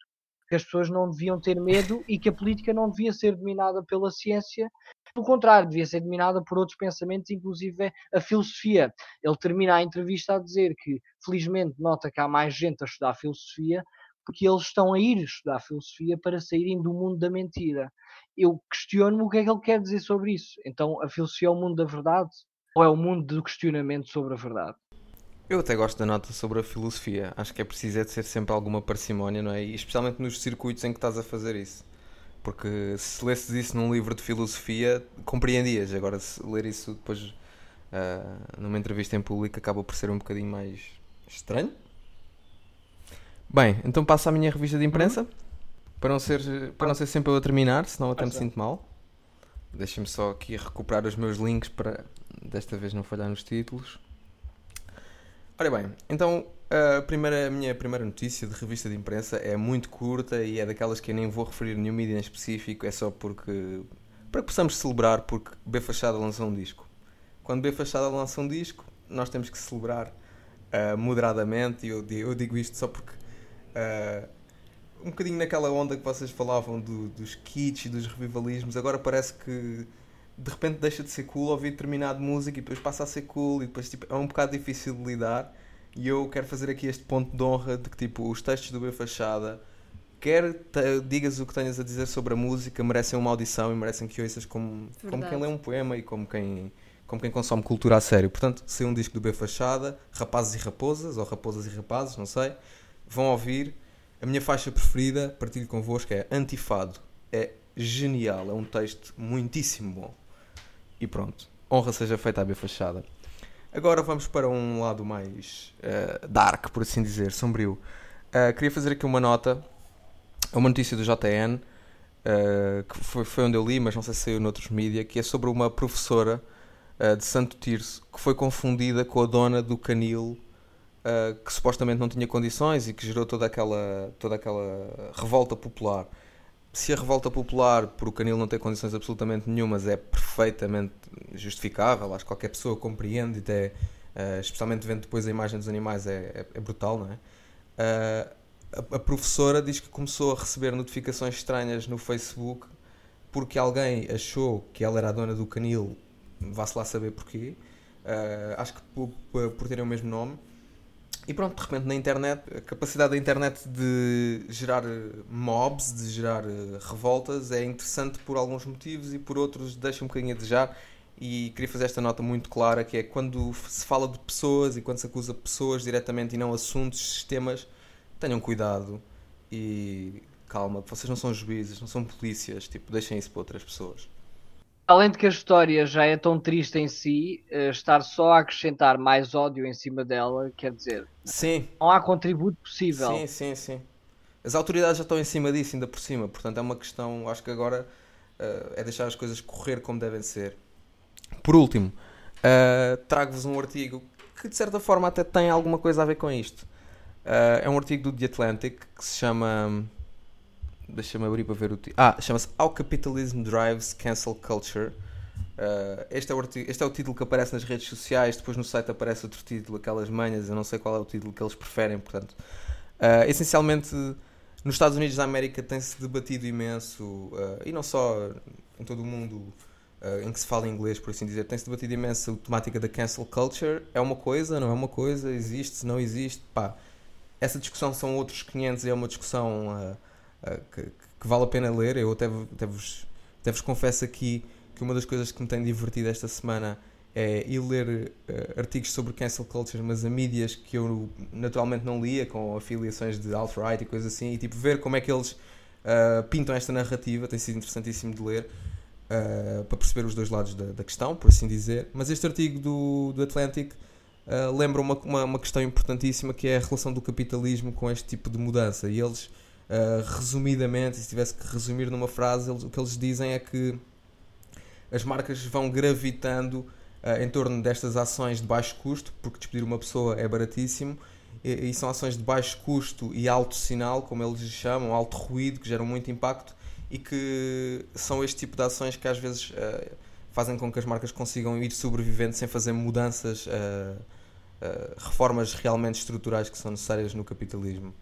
que as pessoas não deviam ter medo e que a política não devia ser dominada pela ciência. Pelo contrário, devia ser dominada por outros pensamentos, inclusive a filosofia. Ele termina a entrevista a dizer que, felizmente, nota que há mais gente a estudar filosofia porque eles estão a ir estudar filosofia para saírem do mundo da mentira. Eu questiono-me o que é que ele quer dizer sobre isso. Então, a filosofia é o mundo da verdade ou é o mundo do questionamento sobre a verdade? Eu até gosto da nota sobre a filosofia. Acho que é preciso é de ser sempre alguma parcimónia, não é? E especialmente nos circuitos em que estás a fazer isso. Porque se lesses isso num livro de filosofia, compreendias. Agora, se ler isso depois uh, numa entrevista em público, acaba por ser um bocadinho mais estranho. Bem, então passo à minha revista de imprensa. Uhum. Para, não ser, para não ser sempre eu a terminar, senão até me sinto mal. Deixem-me só aqui recuperar os meus links para desta vez não falhar nos títulos. Ora bem, então a, primeira, a minha primeira notícia de revista de imprensa é muito curta e é daquelas que eu nem vou referir nenhum mídia em específico, é só porque para que possamos celebrar porque B Fachada lançou um disco. Quando B Fachada lança um disco, nós temos que celebrar uh, moderadamente, e eu, eu, digo isto só porque uh, um bocadinho naquela onda que vocês falavam do, dos kits e dos revivalismos, agora parece que de repente deixa de ser cool ouvir determinado música e depois passa a ser cool e depois tipo, é um bocado difícil de lidar e eu quero fazer aqui este ponto de honra de que tipo os textos do B Fachada quer digas o que tenhas a dizer sobre a música merecem uma audição e merecem que ouças como, como quem lê um poema e como quem como quem consome cultura a sério. Portanto, se um disco do B Fachada, Rapazes e Raposas, ou Raposas e Rapazes, não sei, vão ouvir. A minha faixa preferida, partilho convosco, é Antifado. É genial, é um texto muitíssimo bom. E pronto, honra seja feita à B Fachada. Agora vamos para um lado mais uh, dark, por assim dizer, sombrio. Uh, queria fazer aqui uma nota, uma notícia do JN, uh, eh, que foi, foi onde eu li, mas não sei se saiu noutros mídias, que é sobre uma professora de Santo Tirso, que foi confundida com a dona do canil, uh, que supostamente não tinha condições e que gerou toda aquela, toda aquela revolta popular. Se a revolta popular por o canil não ter condições absolutamente nenhumas é perfeitamente justificável, acho que qualquer pessoa compreende, e até, uh, especialmente vendo depois a imagem dos animais, é, é, é brutal, não é? a, a professora diz que começou a receber notificações estranhas no Facebook porque alguém achou que ela era a dona do canil vá-se lá saber porquê. Uh, acho que por, por terem o mesmo nome. E pronto, de repente na internet, a capacidade da internet de gerar mobs, de gerar uh, revoltas, é interessante por alguns motivos e por outros deixa um bocadinho a desejar. E queria fazer esta nota muito clara, que é quando se fala de pessoas e quando se acusa pessoas diretamente e não assuntos, sistemas, tenham cuidado e calma, vocês não são juízes, não são polícias, tipo, deixem isso para outras pessoas além de que a história já é tão triste em si, uh, estar só a acrescentar mais ódio em cima dela, quer dizer, sim. não há contributo possível. Sim, sim, sim. As autoridades já estão em cima disso, ainda por cima, portanto é uma questão, acho que agora uh, é deixar as coisas correr como devem ser. Por último, uh, trago-vos um artigo que de certa forma até tem alguma coisa a ver com isto. é um artigo do The Atlantic que se chama Deixa-me abrir para ver o título. Ah, chama-se How Capitalism Drives Cancel Culture. Uh, este, é o este é o título que aparece nas redes sociais, depois no site aparece outro título, aquelas manhas, eu não sei qual é o título que eles preferem, portanto. Uh, essencialmente, nos Estados Unidos da América tem-se debatido imenso, uh, e não só em todo o mundo em que se fala inglês, por assim dizer, tem-se debatido imenso a temática da cancel culture. É uma coisa, não é uma coisa, existe, não existe, pá. Essa discussão são outros 500 e é uma discussão que, que, vale a pena ler. Eu até, até, vos, até vos confesso aqui que uma das coisas que me tem divertido esta semana é ir ler uh, artigos sobre cancel culture, mas a mídias que eu naturalmente não lia, com afiliações de alt-right e coisas assim, e tipo ver como é que eles uh, pintam esta narrativa, tem sido interessantíssimo de ler. Uh, para perceber os dois lados da, da, questão, por assim dizer. Mas este artigo do, do Atlantic lembra uma, uma, uma, questão importantíssima que é a relação do capitalismo com este tipo de mudança. E eles Uh, resumidamente, se tivesse que resumir numa frase, eles, o que eles dizem é que as marcas vão gravitando uh, em torno destas ações de baixo custo, porque despedir uma pessoa é baratíssimo, e, e, são ações de baixo custo e alto sinal, como eles chamam, alto ruído, que geram muito impacto e que são este tipo de ações que às vezes uh, fazem com que as marcas consigam ir sobrevivendo sem fazer mudanças, reformas realmente estruturais que são necessárias no capitalismo.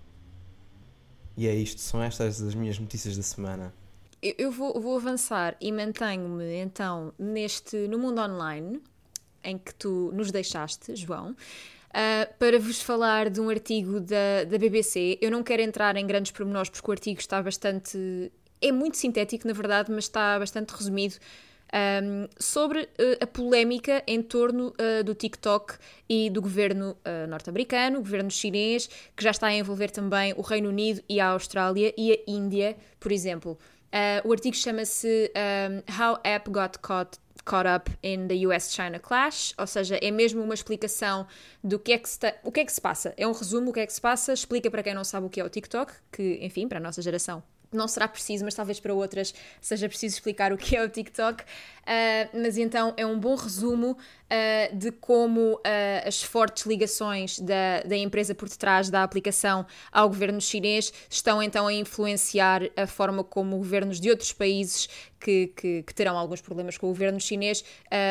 E é isto, são estas as minhas notícias da semana. Eu vou, vou avançar e mantenho-me então neste no mundo online em que tu nos deixaste, João. Uh, para vos falar de um artigo da, da BBC. Eu não quero entrar em grandes pormenores porque o artigo está bastante. é muito sintético, na verdade, mas está bastante resumido um, sobre uh, a polémica em torno uh, do TikTok e do governo uh, norte-americano, governo chinês, que já está a envolver também o Reino Unido e a Austrália e a Índia, por exemplo. o artigo chama-se um, How App Got Caught caught up in the US-China clash, ou seja, é mesmo uma explicação do que é que ta... o que é que se passa. É um resumo, o que é que se passa, explica para quem não sabe o que é o TikTok, que, enfim, para a nossa geração não será preciso, mas talvez para outras seja preciso explicar o que é o TikTok. Uh, mas então é um bom resumo uh, de como uh, as fortes ligações da, da empresa por detrás da aplicação ao governo chinês estão então a influenciar a forma como governos de outros países que, que, que terão alguns problemas com o governo chinês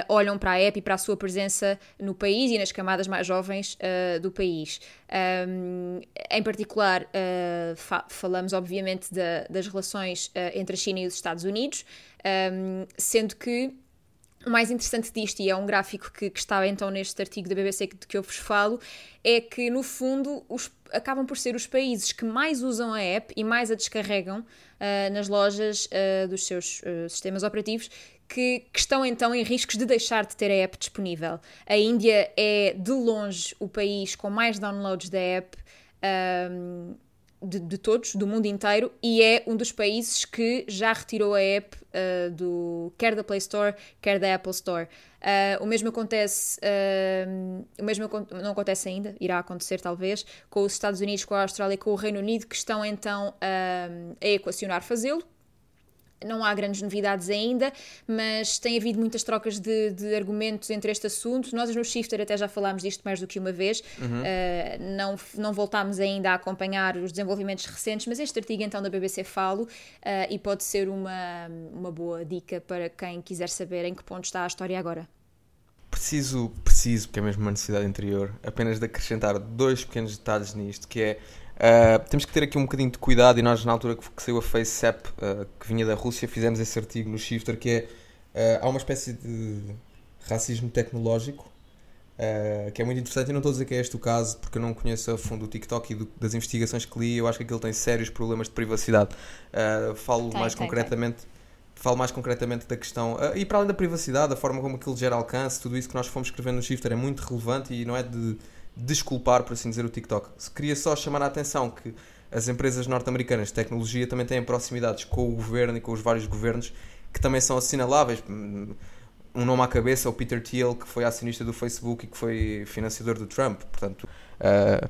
olham para a app e para a sua presença no país e nas camadas mais jovens do país. Um, em particular, fa falamos obviamente da, das relações entre a China e os Estados Unidos um, sendo que o mais interessante disto, e é um gráfico que, que está então neste artigo da BBC de que eu vos falo, é que no fundo os, acabam por ser os países que mais usam a app e mais a descarregam uh, nas lojas uh, dos seus uh, sistemas operativos que, que, estão então em riscos de deixar de ter a app disponível. A Índia é de longe o país com mais downloads da app. Um, de, de, todos, do mundo inteiro, e é um dos países que já retirou a app uh, do, quer da Play Store, quer da Apple Store. Uh, o mesmo acontece, uh, o mesmo não acontece ainda, irá acontecer talvez, com os Estados Unidos, com a Austrália e com o Reino Unido, que estão então a equacionar fazê-lo, não há grandes novidades ainda, mas tem havido muitas trocas de, de, argumentos entre este assunto. Nós no Shifter até já falámos disto mais do que uma vez, uhum. uh, não, não voltámos ainda a acompanhar os desenvolvimentos recentes, mas este artigo então da BBC falo uh, e pode ser uma, uma boa dica para quem quiser saber em que ponto está a história agora. Preciso, preciso, porque é mesmo uma necessidade interior, apenas de acrescentar dois pequenos detalhes nisto, que é Uh, temos que ter aqui um bocadinho de cuidado e nós na altura que, que saiu a FaceApp uh, que vinha da Rússia fizemos esse artigo no Shifter que é uh, há uma espécie de racismo tecnológico que é muito interessante. E não estou a dizer que é este o caso porque eu não conheço a fundo o TikTok e do, das investigações que li. Eu acho que aquilo tem sérios problemas de privacidade. Falo tem, mais tem, concretamente tem. falo mais concretamente da questão e para além da privacidade a forma como aquilo gera alcance tudo isso que nós fomos escrevendo no Shifter é muito relevante e não é de desculpar, por assim dizer, o TikTok. Queria só chamar a atenção que as empresas norte-americanas de tecnologia também têm proximidades com o governo e com os vários governos que também são assinaláveis. Um nome à cabeça é o Peter Thiel, que foi acionista do Facebook e que foi financiador do Trump. Portanto, uh,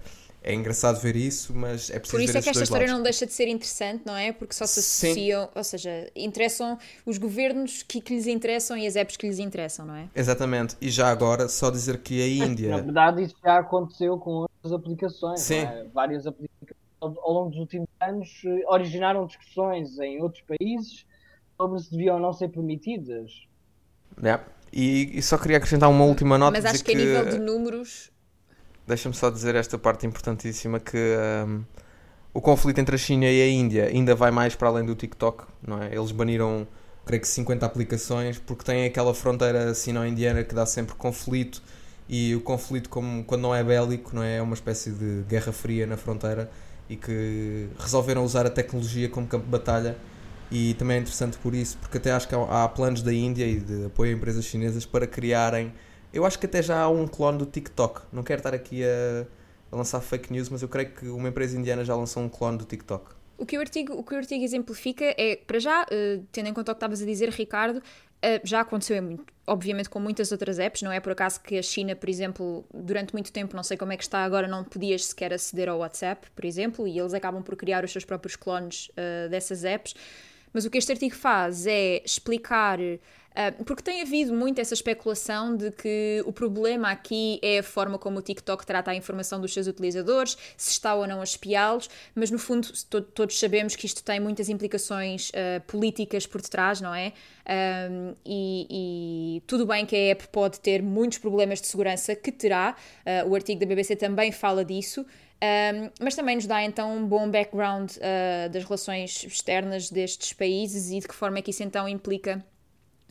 é engraçado ver isso, mas é preciso Por isso é que esta história lados. não deixa de ser interessante, não é? Porque só se associam, Sim. ou seja, interessam os governos que, que, lhes interessam e as apps que lhes interessam, não é? Exatamente. E já agora, só dizer que a Índia. Na verdade, isso já aconteceu com outras aplicações. Sim. É? Várias aplicações ao longo dos últimos anos eh, originaram discussões em outros países sobre se deviam ou não ser permitidas. É. E, e, só queria acrescentar uma última nota. Mas acho que, que a nível de números deixa-me só dizer esta parte importantíssima que um, o conflito entre a China e a Índia ainda vai mais para além do TikTok, não é? Eles baniram, creio que 50 aplicações porque têm aquela fronteira sino-indiana que dá sempre conflito e o conflito como quando não é bélico, não é? É uma espécie de guerra fria na fronteira e que resolveram usar a tecnologia como campo de batalha e também é interessante por isso, porque até acho que há planos da Índia e de apoio a empresas chinesas para criarem eu acho que até já há um clone do TikTok. Não quero estar aqui a, a lançar fake news, mas eu creio que uma empresa indiana já lançou um clone do TikTok. O que o artigo, o que o artigo exemplifica é, para já, uh, tendo em conta o que estavas a dizer, Ricardo, uh, já aconteceu obviamente com muitas outras apps, não é por acaso que a China, por exemplo, durante muito tempo, não sei como é que está agora, não podias sequer aceder ao WhatsApp, por exemplo, e eles acabam por criar os seus próprios clones uh, dessas apps. Mas o que este artigo faz é explicar porque tem havido muito essa especulação de que o problema aqui é a forma como o TikTok trata a informação dos seus utilizadores, se está ou não a espiá-los, mas no fundo todos sabemos que isto tem muitas implicações uh, políticas por detrás, não é? Um, e, e, tudo bem que a app pode ter muitos problemas de segurança, que terá, uh, o artigo da BBC também fala disso. Um, mas também nos dá então um bom background uh, das relações externas destes países e de que forma é que isso então implica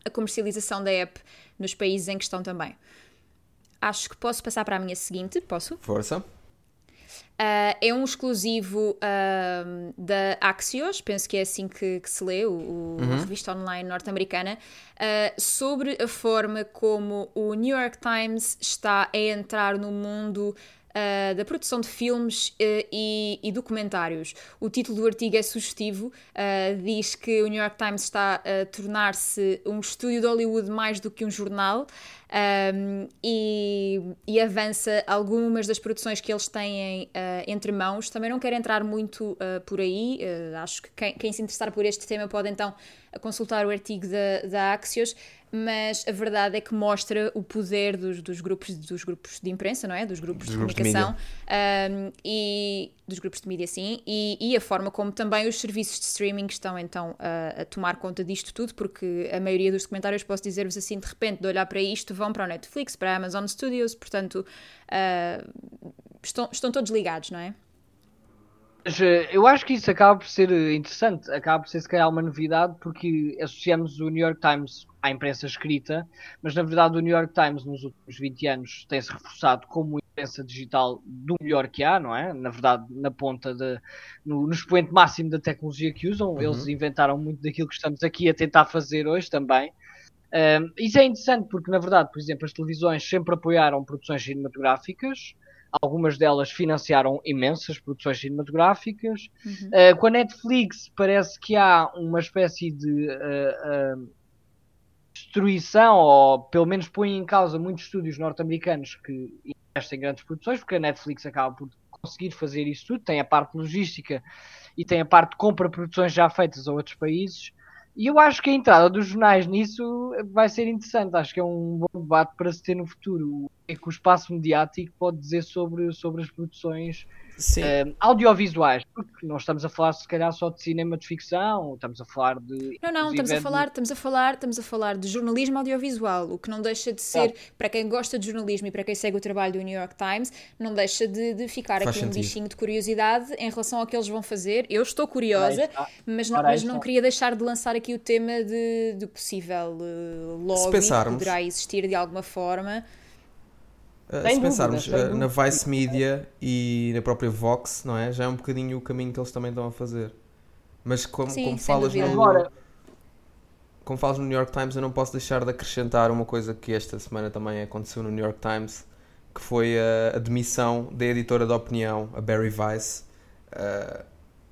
a comercialização da app nos países em questão também. Acho que posso passar para a minha seguinte, posso? Força. Uh, é um exclusivo uh, da Axios, penso que é assim que, que se lê, o, o uhum. a revista online norte-americana, uh, sobre a forma como o New York Times está a entrar no mundo uh, da produção de filmes uh, e, e, documentários. O título do artigo é sugestivo, uh, diz que o New York Times está a tornar-se um estúdio de Hollywood mais do que um jornal. Um, e, e, avança algumas das produções que eles têm uh, entre mãos. Também não quero entrar muito uh, por aí, uh, acho que quem, quem, se interessar por este tema pode então consultar o artigo da, da Axios, mas a verdade é que mostra o poder dos, dos, grupos, dos grupos de imprensa, não é? Dos grupos dos de grupos comunicação de um, e dos grupos de mídia, sim, e, e, a forma como também os serviços de streaming estão então a, a tomar conta disto tudo, porque a maioria dos documentários, posso dizer-vos assim, de repente, de olhar para isto, vão para o Netflix, para a Amazon Studios, portanto, uh, estão, estão todos ligados, não é? Eh, eu acho que isso acaba por ser eh, interessante, acaba por ser se calhar uma novidade, porque associamos o New York Times à imprensa escrita, mas na verdade o New York Times nos últimos 20 anos tem-se reforçado como imprensa digital do melhor que há, não é? Na verdade, na ponta, de, no, no expoente máximo da tecnologia que usam, uhum. eles inventaram muito daquilo que estamos aqui a tentar fazer hoje também. Um, isso é interessante porque, na verdade, por exemplo, as televisões sempre apoiaram produções cinematográficas, Algumas delas financiaram imensas produções cinematográficas. Uhum. Uh, com a Netflix parece que há uma espécie de uh, uh, destruição, ou pelo menos põe em causa muitos estúdios norte-americanos que investem em grandes produções, porque a Netflix acaba por conseguir fazer isso tudo. Tem a parte logística e tem a parte de compra produções já feitas a outros países. E eu acho que a entrada dos jornais nisso vai ser interessante. Acho que é um bom debate para se ter no futuro. O que é que o espaço mediático pode dizer sobre, sobre as produções Uh, audiovisuais, porque não estamos a falar se calhar só de cinema de ficção, estamos a falar de. Não, não, estamos a falar, de... estamos a falar, estamos a falar de jornalismo audiovisual, o que não deixa de ser, ah. para quem gosta de jornalismo e para quem segue o trabalho do New York Times, não deixa de, de ficar Faz aqui sentido. um bichinho de curiosidade em relação ao que eles vão fazer. Eu estou curiosa, mas não, mas não queria deixar de lançar aqui o tema de, de possível uh, lobby que poderá existir de alguma forma. Uh, se pensarmos uh, na Vice Media e na própria Vox, não é? Já é um bocadinho o caminho que eles também estão a fazer. Mas como, Sim, como falas no, Agora... como falas no New York Times, eu não posso deixar de acrescentar uma coisa que esta semana também aconteceu no New York Times, que foi a, a demissão da editora de opinião, a Barry Weiss. Uh,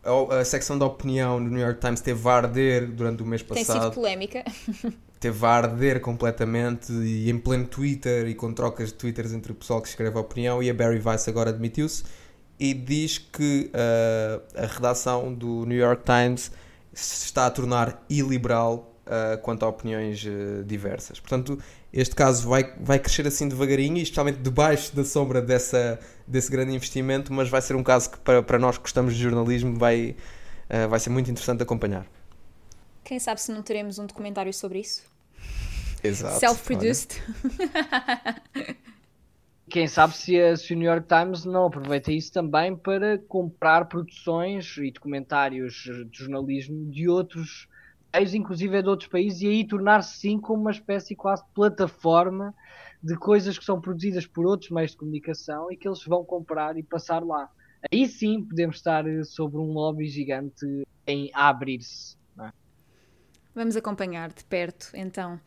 a, a, secção da opinião no New York Times teve a arder durante o mês passado. Tem sido polémica. teve a arder completamente e em pleno Twitter e com trocas de Twitters entre o pessoal que escreve a opinião e a Barry Weiss agora admitiu-se e diz que uh, a redação do New York Times se está a tornar iliberal uh, quanto a opiniões uh, diversas. Portanto, este caso vai, vai crescer assim devagarinho, e especialmente debaixo da sombra dessa, desse grande investimento, mas vai ser um caso que para, para nós que gostamos de jornalismo vai, vai ser muito interessante acompanhar. Quem sabe se não teremos um documentário sobre isso? Exato. Self-produced. Quem sabe se a, se o New York Times não aproveita isso também para comprar produções e documentários de jornalismo de outros países, inclusive de outros países, e aí tornar-se sim como uma espécie quase de plataforma de coisas que são produzidas por outros meios de comunicação e que eles vão comprar e passar lá. Aí sim podemos estar sobre um lobby gigante em abrir-se. Vamos acompanhar de perto então.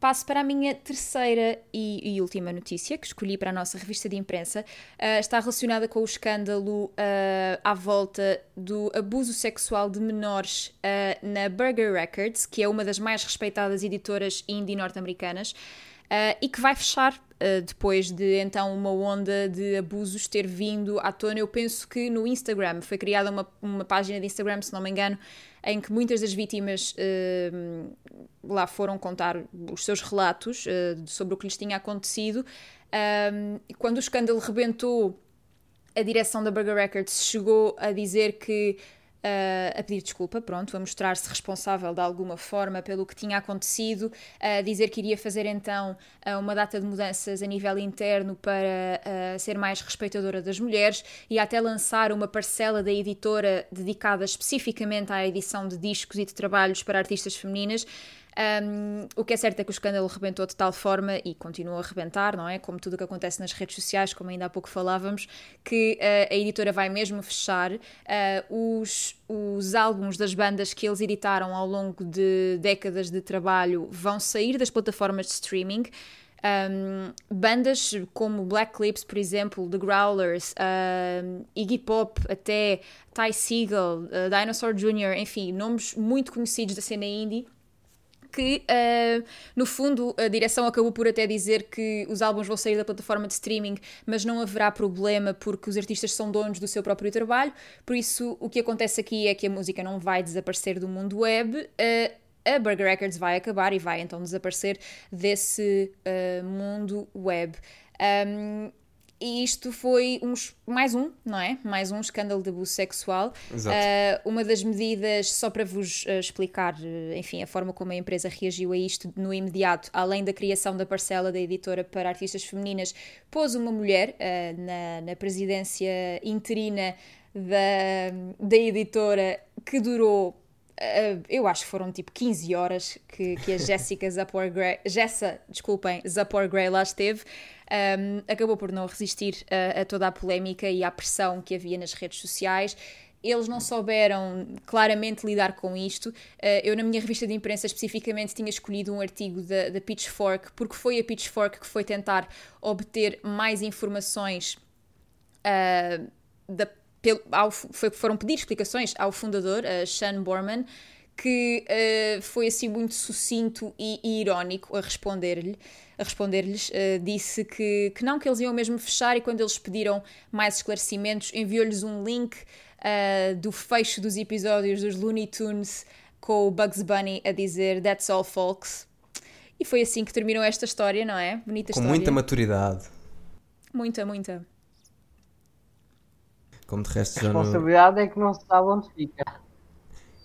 Passo para a minha terceira e, e, última notícia, que escolhi para a nossa revista de imprensa. Uh, está relacionada com o escândalo uh, à volta do abuso sexual de menores uh, na Burger Records, que é uma das mais respeitadas editoras indie norte-americanas, e que vai fechar depois de então uma onda de abusos ter vindo à tona. Eu penso que no Instagram foi criada uma, uma página de Instagram, se não me engano, em que muitas das vítimas uh, lá foram contar os seus relatos uh, sobre o que lhes tinha acontecido. Um, quando o escândalo rebentou, a direção da Burger Records chegou a dizer que Uh, a pedir desculpa, pronto, a mostrar-se responsável de alguma forma pelo que tinha acontecido, a dizer que iria fazer então uh, uma data de mudanças a nível interno para uh, ser mais respeitadora das mulheres e até lançar uma parcela da editora dedicada especificamente à edição de discos e de trabalhos para artistas femininas. Um, o que é certo é que o escândalo rebentou de tal forma e continua a rebentar, não é? Como tudo o que acontece nas redes sociais, como ainda há pouco falávamos, que uh, a editora vai mesmo fechar uh, os, os álbuns das bandas que eles editaram ao longo de décadas de trabalho vão sair das plataformas de streaming. Um, bandas como Black Clips, por exemplo, The Growlers, Iggy Pop, até Ty Segall, uh, Dinosaur Jr., enfim, nomes muito conhecidos da cena indie que, uh, no fundo, a direção acabou por até dizer que os álbuns vão sair da plataforma de streaming, mas não haverá problema porque os artistas são donos do seu próprio trabalho. Por isso, o que acontece aqui é que a música não vai desaparecer do mundo web. Uh, a Burger Records vai acabar e vai então desaparecer desse uh, mundo web. Um, e isto foi uns, mais um, não é? Mais um escândalo de abuso sexual. Uh, uma das medidas, só para vos uh, explicar, uh, enfim, a forma como a empresa reagiu a isto no imediato, além da criação da parcela da editora para artistas femininas, pôs uma mulher na, na presidência interina da, da editora que durou eu acho que foram tipo 15 horas que, que a Jessica Zapor Gray, Jessa, desculpem, Zapor Gray lá esteve. Um, acabou por não resistir a, a, toda a polémica e à pressão que havia nas redes sociais. Eles não souberam claramente lidar com isto. Uh, eu, na minha revista de imprensa, especificamente, tinha escolhido um artigo da Pitchfork, porque foi a Pitchfork que foi tentar obter mais informações uh, da pelo, ao, foi, foram pedir explicações ao fundador, uh, Sean Borman, que uh, foi assim muito sucinto e, e irónico a responder-lhe, a responder-lhes, uh, disse que, que não, que eles iam mesmo fechar e quando eles pediram mais esclarecimentos, enviou-lhes um link uh, do fecho dos episódios dos Looney Tunes com o Bugs Bunny a dizer That's all folks. E foi assim que terminou esta história, não é? Bonita com história. Com muita maturidade. Muita, muita. Como de resto a responsabilidade não... é que não se sabe onde fica.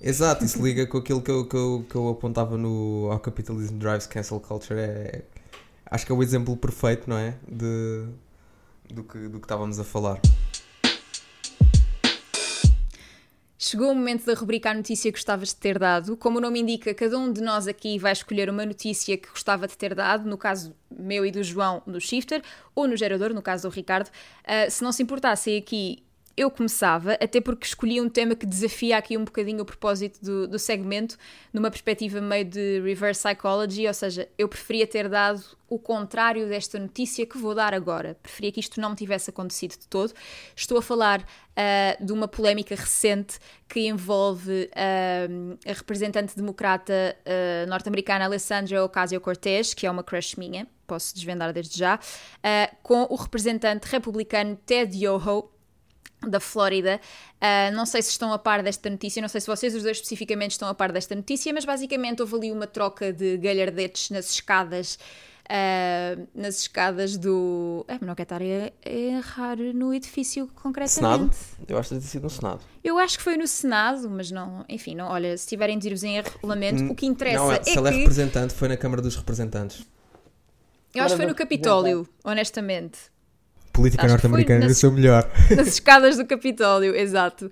Exato, isso liga com aquilo que eu, que eu, que eu apontava no Ao Capitalism Drives Cancel Culture. É, acho que é o exemplo perfeito, não é? De, do, que, do que estávamos a falar. Chegou o momento da rubrica A Notícia que gostavas de ter dado. Como o nome indica, cada um de nós aqui vai escolher uma notícia que gostava de ter dado, no caso meu e do João no Shifter, ou no gerador, no caso do Ricardo. Uh, se não se importassem aqui eu começava, até porque escolhi um tema que desafia aqui um bocadinho o propósito do, do segmento, numa perspectiva meio de reverse psychology, ou seja, eu preferia ter dado o contrário desta notícia que vou dar agora. Preferia que isto não me tivesse acontecido de todo. Estou a falar uh, de uma polémica recente que envolve uh, a representante democrata uh, norte-americana Alessandra Ocasio-Cortez, que é uma crush minha, posso desvendar desde já, com o representante republicano Ted Yoho, da Flórida. Uh, não sei se estão a par desta notícia, não sei se vocês os dois especificamente estão a par desta notícia, mas basicamente houve ali uma troca de galhardetes nas escadas. Uh, nas escadas do. É, não quero estar a errar no edifício concretamente. Senado? Eu acho que ter sido no Senado. Eu acho que foi no Senado, mas não. Enfim, não, olha, se tiverem de ir em erro, lamento. Hum, o que interessa não, é, se ela que... é representante, foi na Câmara dos Representantes. Eu acho que foi no Capitólio, honestamente. Política norte-americana, eu sou melhor. Nas escadas do Capitólio, exato.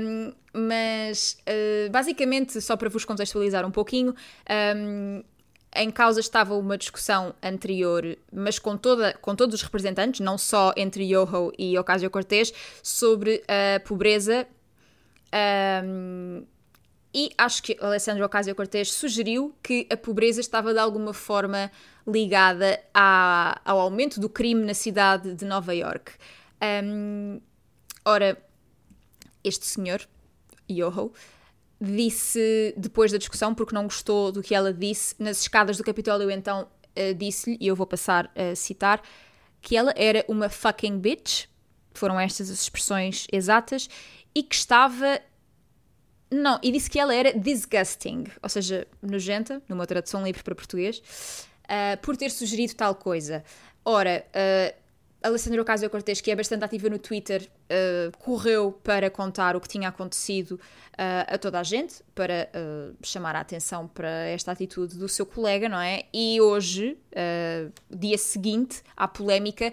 Um, mas, uh, basicamente, só para vos contextualizar um pouquinho, um, em causa estava uma discussão anterior, mas com, toda, com todos os representantes, não só entre Yoho e Ocasio-Cortez, sobre a pobreza. Um, e acho que Alessandro Ocasio-Cortez sugeriu que a pobreza estava de alguma forma ligada à, ao aumento do crime na cidade de Nova York. Um, ora, este senhor, Yoho, disse, depois da discussão, porque não gostou do que ela disse, nas escadas do Capitólio, então uh, disse-lhe, e eu vou passar a citar, que ela era uma fucking bitch, foram estas as expressões exatas, e que estava. Não, e disse que ela era disgusting, ou seja, nojenta, numa tradução livre para português, uh, por ter sugerido tal coisa. Ora, uh, Alessandra Ocasio-Cortez, que é bastante ativa no Twitter, uh, correu para contar o que tinha acontecido uh, a toda a gente, para uh, chamar a atenção para esta atitude do seu colega, não é? E hoje, dia seguinte à polémica,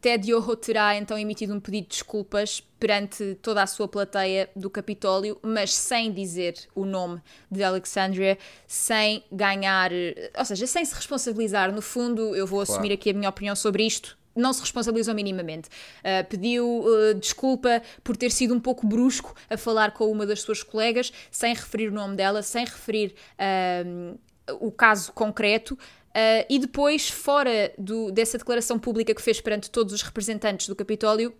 Ted Yoho terá então emitido um pedido de desculpas perante toda a sua plateia do Capitólio, mas sem dizer o nome de Alexandria, sem ganhar, ou seja, sem se responsabilizar. No fundo, eu vou assumir claro. aqui a minha opinião sobre isto. Não se responsabilizou minimamente. Uh, pediu uh, desculpa por ter sido um pouco brusco a falar com uma das suas colegas, sem referir o nome dela, sem referir uh, o caso concreto. e depois, fora do, dessa declaração pública que fez perante todos os representantes do Capitólio,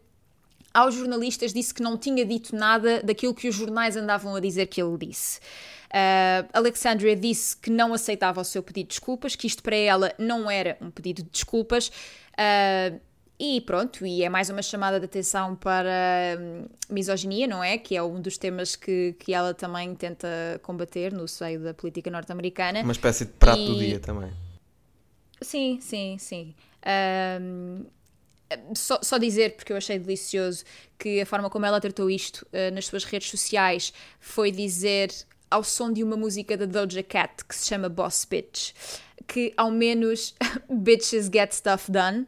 aos jornalistas disse que não tinha dito nada daquilo que os jornais andavam a dizer que ele disse. Uh, Alexandria disse que não aceitava o seu pedido de desculpas, que isto para ela não era um pedido de desculpas. Uh, e pronto, e é mais uma chamada de atenção para hum, misoginia, não é? Que é um dos temas que, que ela também tenta combater no seio da política norte-americana. Uma espécie de prato e... do dia também. Sim, sim, sim. Um, só, só, dizer, porque eu achei delicioso, que a forma como ela tratou isto uh, nas suas redes sociais foi dizer ao som de uma música da Doja Cat que se chama Boss Bitch, que ao menos bitches get stuff done.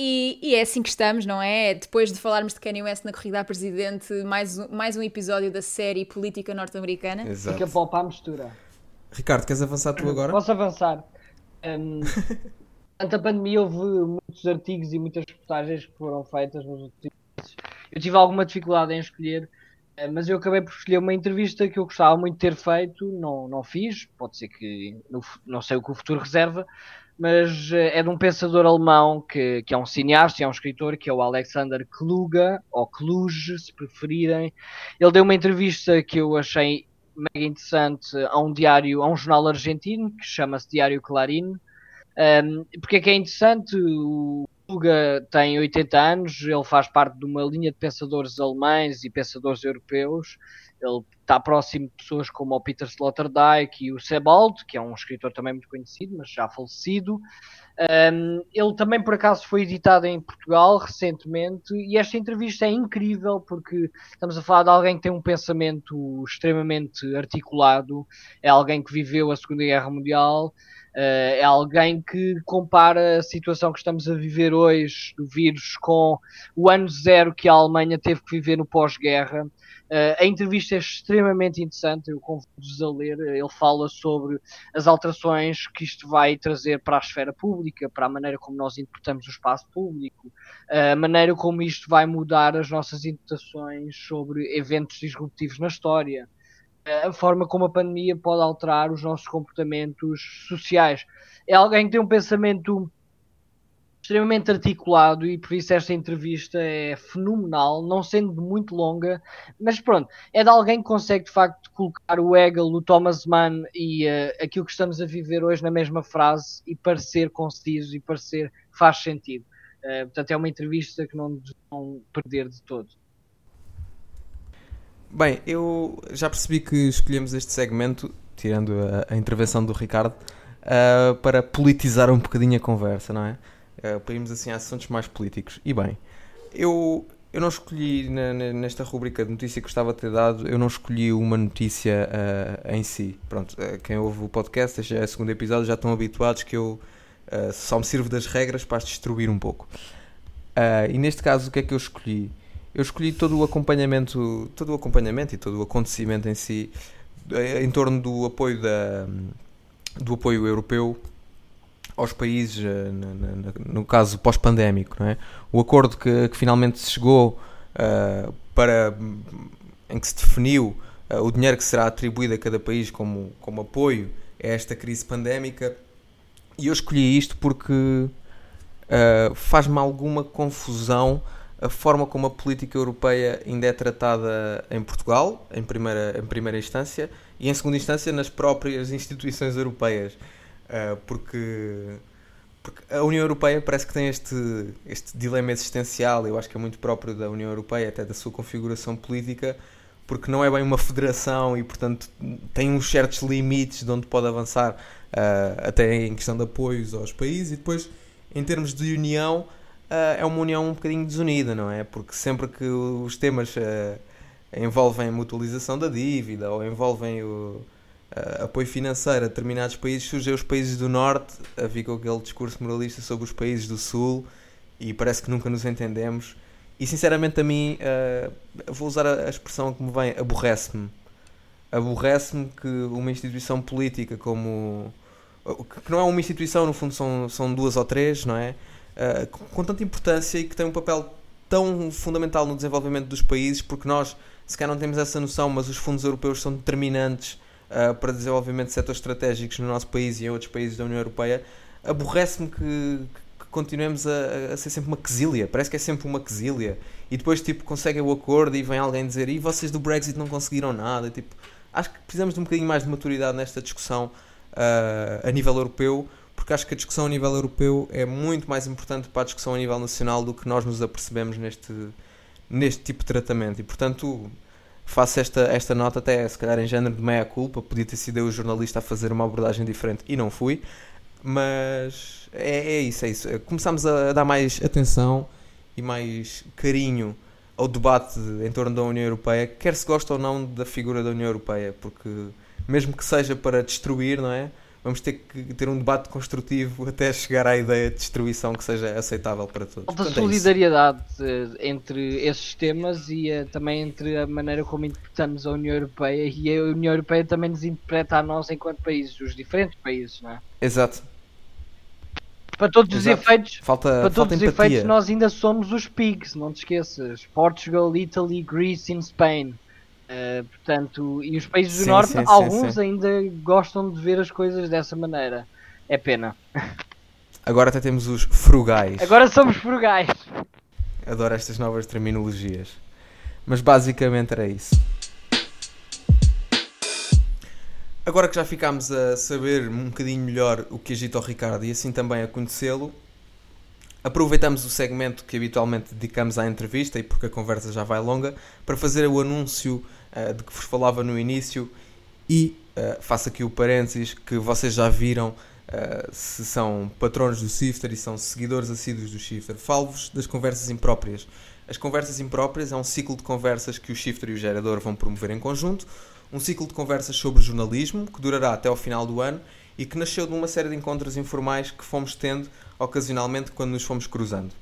E, e, é assim que estamos, não é? Depois de falarmos de Kanye West na corrida a presidente, mais um, mais um episódio da série política norte-americana. Fica bom para a mistura. Ricardo, queres avançar tu agora? Posso avançar. Um, durante a pandemia houve muitos artigos e muitas reportagens que foram feitas nos últimos meses. Eu tive alguma dificuldade em escolher, mas eu acabei por escolher uma entrevista que eu gostava muito de ter feito, não, não fiz, pode ser que não sei o que o futuro reserva, mas eh, é de um pensador alemão que, que é um cineasta e é um escritor, que é o Alexander Kluge, ou Kluge, se preferirem. Ele deu uma entrevista que eu achei mega interessante a um diário, a um jornal argentino, que chama-se Diário Clarín. Um, porque é que é interessante? O Kluge tem 80 anos, ele faz parte de uma linha de pensadores alemães e pensadores europeus, ele está próximo de pessoas como o Peter Sloterdijk e o Sebald, que é um escritor também muito conhecido, mas já falecido. Um, ele também, por acaso, foi editado em Portugal recentemente e esta entrevista é incrível porque estamos a falar de alguém que tem um pensamento extremamente articulado, é alguém que viveu a Segunda Guerra Mundial, é alguém que compara a situação que estamos a viver hoje do vírus com o ano zero que a Alemanha teve que viver no pós-guerra. Uh, a entrevista é extremamente interessante, eu convido-vos a ler. Ele fala sobre as alterações que isto vai trazer para a esfera pública, para a maneira como nós interpretamos o espaço público, a maneira como isto vai mudar as nossas interpretações sobre eventos disruptivos na história, a forma como a pandemia pode alterar os nossos comportamentos sociais. É alguém que tem um pensamento extremamente articulado e por isso esta entrevista é fenomenal, não sendo muito longa, mas pronto, é de alguém que consegue de facto colocar o Hegel, o Thomas Mann e uh, aquilo que estamos a viver hoje na mesma frase e parecer conciso e parecer faz sentido. Uh, portanto, é uma entrevista que não vão perder de todo. Bem, eu já percebi que escolhemos este segmento, tirando a, a intervenção do Ricardo, uh, para politizar um bocadinho a conversa, não é? uh, para irmos assim a assuntos mais políticos. E bem, eu, eu não escolhi na, nesta rubrica de notícia que gostava de ter dado, eu não escolhi uma notícia uh, em si. Pronto, quem ouve o podcast, este é o segundo episódio, já estão habituados que eu só me sirvo das regras para as destruir um pouco. e neste caso, o que é que eu escolhi? Eu escolhi todo o acompanhamento, todo o acompanhamento e todo o acontecimento em si em torno do apoio da, do apoio europeu aos países, eh, no caso pós-pandémico, não é? O acordo que, que finalmente se chegou uh, para em que se definiu uh, o dinheiro que será atribuído a cada país como, como apoio a esta crise pandémica. E eu escolhi isto porque uh, faz-me alguma confusão a forma como a política europeia ainda é tratada em Portugal, em primeira, em primeira instância, e em segunda instância nas próprias instituições europeias. Uh, porque, porque a União Europeia parece que tem este, este dilema existencial, eu acho que é muito próprio da União Europeia, até da sua configuração política, porque não é bem uma federação e, portanto, tem uns certos limites de onde pode avançar, uh, até em questão de apoios aos países, e depois, em termos de união, é uma união um bocadinho desunida, não é? Porque sempre que os temas envolvem a mutualização da dívida ou envolvem o uh, apoio financeiro a determinados países, surgem os países do Norte a vir com aquele discurso moralista sobre os países do Sul e parece que nunca nos entendemos. E sinceramente, a mim, vou usar a, expressão que me vem, aborrece-me. Aborrece-me que uma instituição política como. que não é uma instituição, no fundo são, são duas ou três, não é? Uh, com tanta importância e que tem um papel tão fundamental no desenvolvimento dos países, porque nós, se calhar, não temos essa noção, mas os fundos europeus são determinantes uh, para desenvolvimento de setores estratégicos no nosso país e em outros países da União Europeia, aborrece-me que, que, continuemos a, a, ser sempre uma quesilha. Parece que é sempre uma quesilha. E depois, tipo, conseguem o acordo e vem alguém dizer e vocês do Brexit não conseguiram nada. Tipo, acho que precisamos de um bocadinho mais de maturidade nesta discussão uh, a nível europeu, porque acho que a discussão a nível europeu é muito mais importante para a discussão a nível nacional do que nós nos apercebemos neste, neste tipo de tratamento. E, portanto, faço esta, esta nota até se calhar em género de meia culpa, podia ter sido eu o jornalista a fazer uma abordagem diferente e não fui, mas é, é isso, é isso. Começámos a dar mais atenção e mais carinho ao debate em torno da União Europeia, quer se gosta ou não da figura da União Europeia, porque mesmo que seja para destruir, não é? Vamos ter que ter um debate construtivo até chegar à ideia de destruição que seja aceitável para todos. Falta é solidariedade é entre esses temas e uh, também entre a maneira como interpretamos a União Europeia e a União Europeia também nos interpreta a nós enquanto países, os diferentes países, não é? Exato. Para todos Exato. os efeitos, falta, para falta todos os efeitos, nós ainda somos os pigs, não te esqueças. Portugal, Italy, Greece e Spain. Uh, portanto, e os países do sim, norte, sim, alguns sim, ainda gostam de ver as coisas dessa maneira. É pena. Agora até temos os frugais. Agora somos frugais. Adoro estas novas terminologias. Mas basicamente era isso. Agora que já ficámos a saber um bocadinho melhor o que agita o Ricardo e assim também a conhecê-lo, aproveitamos o segmento que habitualmente dedicamos à entrevista e porque a conversa já vai longa para fazer o anúncio uh, de que vos falava no início e uh, faço aqui o parênteses que vocês já viram uh, se são patronos do Shifter e são seguidores assíduos do Shifter. Falo-vos das conversas impróprias. As conversas impróprias é um ciclo de conversas que o Shifter e o gerador vão promover em conjunto, um ciclo de conversas sobre jornalismo que durará até ao final do ano e que nasceu de uma série de encontros informais que fomos tendo ocasionalmente quando nos fomos cruzando.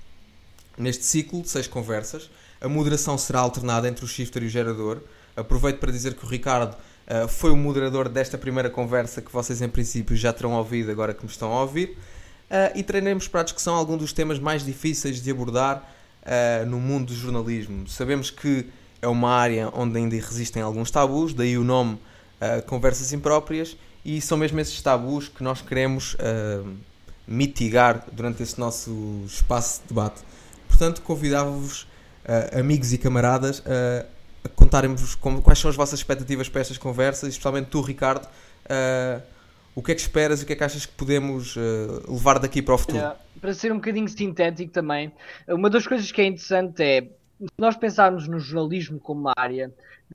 Neste ciclo de seis conversas, a moderação será alternada entre o shifter e o gerador. Aproveito para dizer que o Ricardo uh, foi o moderador desta primeira conversa que vocês em princípio já terão ouvido agora que me estão a ouvir. Uh, e treinaremos para a discussão alguns dos temas mais difíceis de abordar uh, no mundo do jornalismo. Sabemos que é uma área onde ainda resistem alguns tabus, daí o nome Conversas Impróprias, e são mesmo esses tabus que nós queremos mitigar durante este nosso espaço de debate. Portanto, convidava-vos, amigos e camaradas, a contarem-vos quais são as vossas expectativas para estas conversas, especialmente tu, Ricardo. Uh, o que é que esperas e o que é que achas que podemos levar daqui para o futuro? Yeah, para ser um bocadinho sintético também, uma das coisas que é interessante é, se nós pensarmos no jornalismo como uma área,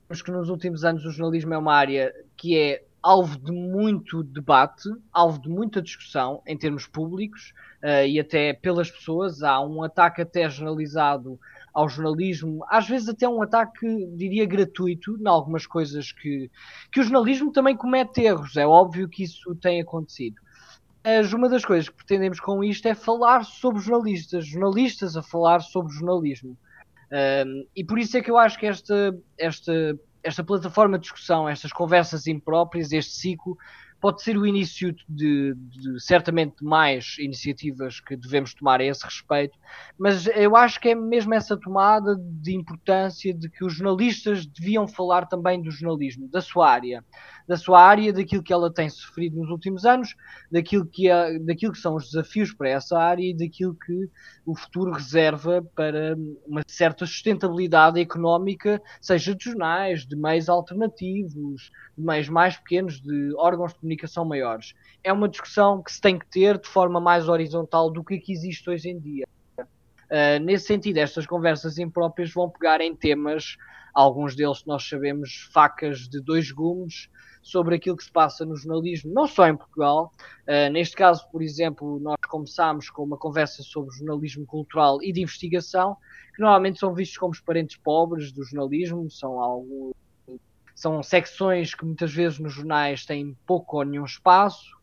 vemos que nos últimos anos o jornalismo é uma área que é alvo de muito debate, alvo de muita discussão em termos públicos uh, e até pelas pessoas. Há um ataque até generalizado ao jornalismo, às vezes até um ataque, diria, gratuito, em algumas coisas que, que o jornalismo também comete erros. É óbvio que isso tem acontecido. Mas uma das coisas que pretendemos com isto é falar sobre jornalistas, jornalistas a falar sobre jornalismo. Um, e por isso é que eu acho que esta, esta esta plataforma de discussão, estas conversas impróprias, este ciclo, pode ser o início de, de, certamente mais iniciativas que devemos tomar a esse respeito, mas eu acho que é mesmo essa tomada de importância de que os jornalistas deviam falar também do jornalismo, da sua área, da sua área, daquilo que ela tem sofrido nos últimos anos, daquilo que, é, daquilo que são os desafios para essa área e daquilo que o futuro reserva para uma certa sustentabilidade económica, seja de jornais, de meios alternativos, de meios mais pequenos, de órgãos de comunicação maiores. É uma discussão que se tem que ter de forma mais horizontal do que, que existe hoje em dia. Uh, nesse sentido, estas conversas impróprias vão pegar em temas, alguns deles nós sabemos, facas de dois gumes, sobre aquilo que se passa no jornalismo, não só em Portugal. Uh, neste caso, por exemplo, nós começámos com uma conversa sobre jornalismo cultural e de investigação, que normalmente são vistos como os parentes pobres do jornalismo, são algo são secções que muitas vezes nos jornais têm pouco ou nenhum espaço,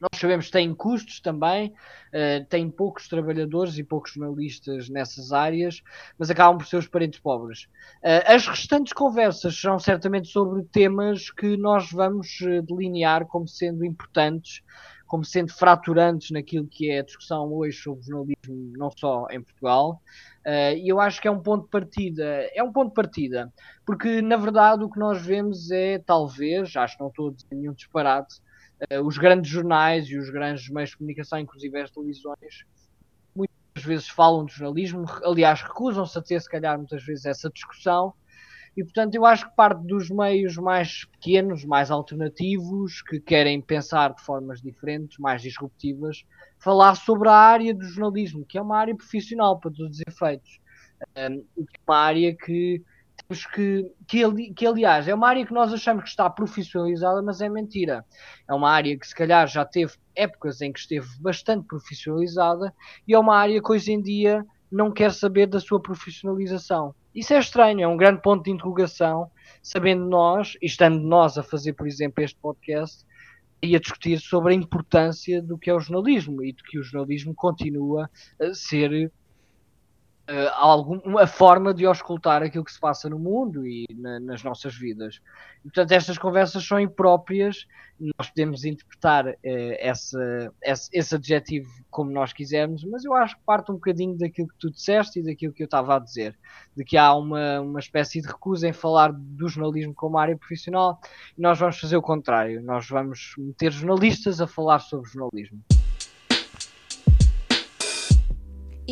nós sabemos que têm custos também, uh, têm poucos trabalhadores e poucos jornalistas nessas áreas, mas acabam por ser os parentes pobres. Uh, as restantes conversas serão certamente sobre temas que nós vamos eh, delinear como sendo importantes, como sendo fraturantes naquilo que é a discussão hoje sobre jornalismo, não só em Portugal. Uh, e eu acho que é um ponto de partida, é um ponto de partida, porque na verdade o que nós vemos é, talvez, acho que não estou a dizer nenhum disparate, uh, os grandes jornais e os grandes meios de comunicação, inclusive as televisões, muitas vezes falam de jornalismo, aliás, recusam-se a ter, se calhar, muitas vezes essa discussão. E, portanto, eu acho que parte dos meios mais pequenos, mais alternativos, que querem pensar de formas diferentes, mais disruptivas, falar sobre a área do jornalismo, que é uma área profissional, para todos os efeitos. Um, uma área que que, que, que, aliás, é uma área que nós achamos que está profissionalizada, mas é mentira. É uma área que, se calhar, já teve épocas em que esteve bastante profissionalizada e é uma área que hoje em dia não quer saber da sua profissionalização. Isso é estranho, é um grande ponto de interrogação, sabendo nós, e estando nós a fazer, por exemplo, este podcast, e a discutir sobre a importância do que é o jornalismo e de que o jornalismo continua a ser uh, alguma forma de auscultar aquilo que se passa no mundo e na, nas nossas vidas. E, portanto, estas conversas são impróprias, nós podemos interpretar uh, essa, esse, esse adjetivo como nós quisermos, mas eu acho que parte um bocadinho daquilo que tu disseste e daquilo que eu estava a dizer, de que há uma, uma espécie de recusa em falar do jornalismo como área profissional, e nós vamos fazer o contrário, nós vamos meter jornalistas a falar sobre jornalismo.